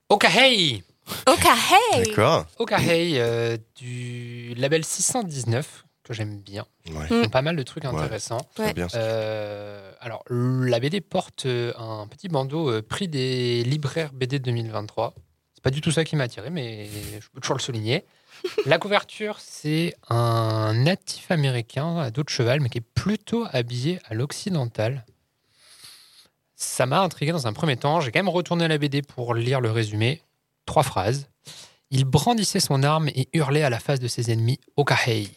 [SPEAKER 6] Okahei
[SPEAKER 4] Okahei
[SPEAKER 5] D'accord.
[SPEAKER 6] Okahei euh, du label 619 que j'aime bien.
[SPEAKER 5] Ouais.
[SPEAKER 6] Ils
[SPEAKER 4] Mm.
[SPEAKER 6] font pas mal de trucs intéressants.
[SPEAKER 4] Ouais.
[SPEAKER 6] Euh, alors, la BD porte euh, un petit bandeau euh, prix des libraires BD 2023. C'est pas du tout ça qui m'a attiré, mais je peux toujours le souligner. La couverture, c'est un natif américain à dos de cheval, mais qui est plutôt habillé à l'occidental. Ça m'a intrigué dans un premier temps. J'ai quand même retourné la BD pour lire le résumé. Trois phrases. Il brandissait son arme et hurlait à la face de ses ennemis Okahei.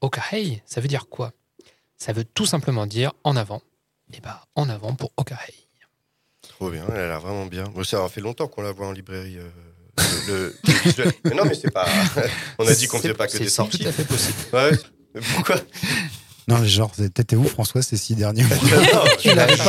[SPEAKER 6] Okahei, ça veut dire quoi? Ça veut tout simplement dire en avant. Et bah, en avant pour Okahei.
[SPEAKER 5] Trop bien, elle a l'air vraiment bien. Bon, ça fait longtemps qu'on la voit en librairie. euh, le, le visuel. Mais non, mais c'est pas. On a dit qu'on
[SPEAKER 6] C'est-
[SPEAKER 5] faisait pas que
[SPEAKER 6] c'est-
[SPEAKER 5] des
[SPEAKER 6] c'est
[SPEAKER 5] sorties.
[SPEAKER 6] tout à fait possible.
[SPEAKER 5] Ouais. Mais Pourquoi?
[SPEAKER 3] Non, mais genre, t'étais où, François, ces six derniers mois?
[SPEAKER 5] Non,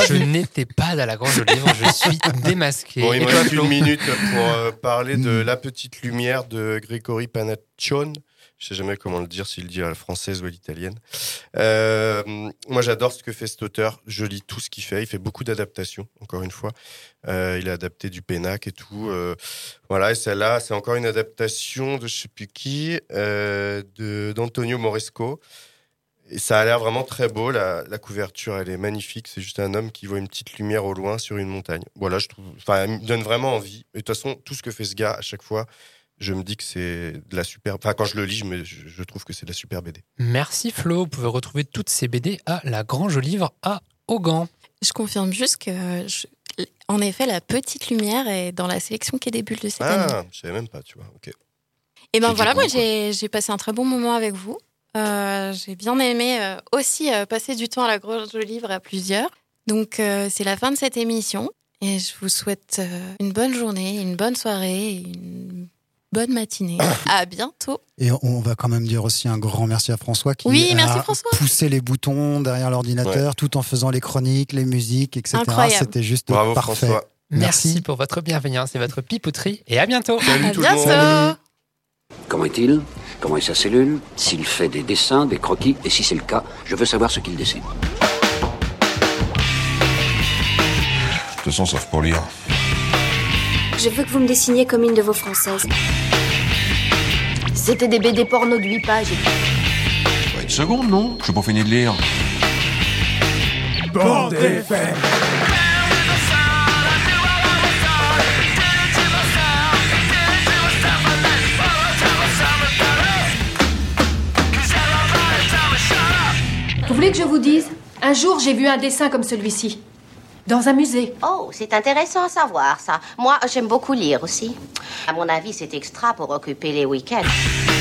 [SPEAKER 6] je n'étais pas dans la grange de livre, je suis démasqué.
[SPEAKER 5] Bon, il me reste une minute pour euh, parler de
[SPEAKER 3] Mm.
[SPEAKER 5] La Petite Lumière de Grégory Panaccione. Je sais jamais comment le dire, s'il le dit à la française ou à l'italienne. Euh, moi, j'adore ce que fait cet auteur. Je lis tout ce qu'il fait. Il fait beaucoup d'adaptations, encore une fois. Euh, il a adapté du Pénac et tout. Euh, voilà, et celle-là, c'est encore une adaptation de je sais plus qui, d'Antonio Moresco. Et ça a l'air vraiment très beau. La, la couverture, elle est magnifique. C'est juste un homme qui voit une petite lumière au loin sur une montagne. Voilà, je trouve. Enfin, elle me donne vraiment envie. Et de toute façon, tout ce que fait ce gars, à chaque fois, je me dis que c'est de la super. Enfin, quand je le lis, je, me- je- trouve que c'est de la super BD.
[SPEAKER 6] Merci Flo, vous pouvez retrouver toutes ces BD à la Grange au Livre à Augan.
[SPEAKER 4] Je confirme juste que, je- en effet, la petite lumière est dans la sélection qui est des bulles de cette année.
[SPEAKER 5] Ah, je savais même pas, tu vois. Ok.
[SPEAKER 4] Et ben voilà, moi j'ai j'ai passé un très bon moment avec vous. Euh, j'ai bien aimé euh, aussi euh, passer du temps à la Grange Livre à plusieurs. Donc euh, c'est la fin de cette émission et je vous souhaite une bonne journée, une bonne soirée, une bonne matinée. à bientôt.
[SPEAKER 3] Et on va quand même dire aussi un grand merci à François qui
[SPEAKER 4] Oui, merci
[SPEAKER 3] a
[SPEAKER 4] François.
[SPEAKER 3] poussé les boutons derrière l'ordinateur tout en faisant les chroniques, les musiques, etc.
[SPEAKER 4] Incroyable.
[SPEAKER 3] C'était juste
[SPEAKER 5] Bravo,
[SPEAKER 3] parfait.
[SPEAKER 5] François.
[SPEAKER 6] Merci. pour votre bienveillance et votre pipouterie. Et à bientôt.
[SPEAKER 5] Salut
[SPEAKER 4] À
[SPEAKER 5] tout le monde.
[SPEAKER 4] bientôt.
[SPEAKER 12] Comment est-il? Comment est sa cellule? S'il fait des dessins, des croquis? Et si c'est le cas, je veux savoir ce qu'il dessine.
[SPEAKER 9] Je te sens sauf pour lire.
[SPEAKER 8] Je veux que vous me dessiniez comme une de vos françaises. C'était des BD porno de 8 pages.
[SPEAKER 9] Bah, une seconde, non Je suis pas fini de lire.
[SPEAKER 10] Bande.
[SPEAKER 1] Vous voulez que je vous dise? Un jour, j'ai vu un dessin comme celui-ci. Dans un musée.
[SPEAKER 2] Oh, c'est intéressant à savoir ça. Moi, j'aime beaucoup lire aussi. À mon avis, c'est extra pour occuper les week-ends.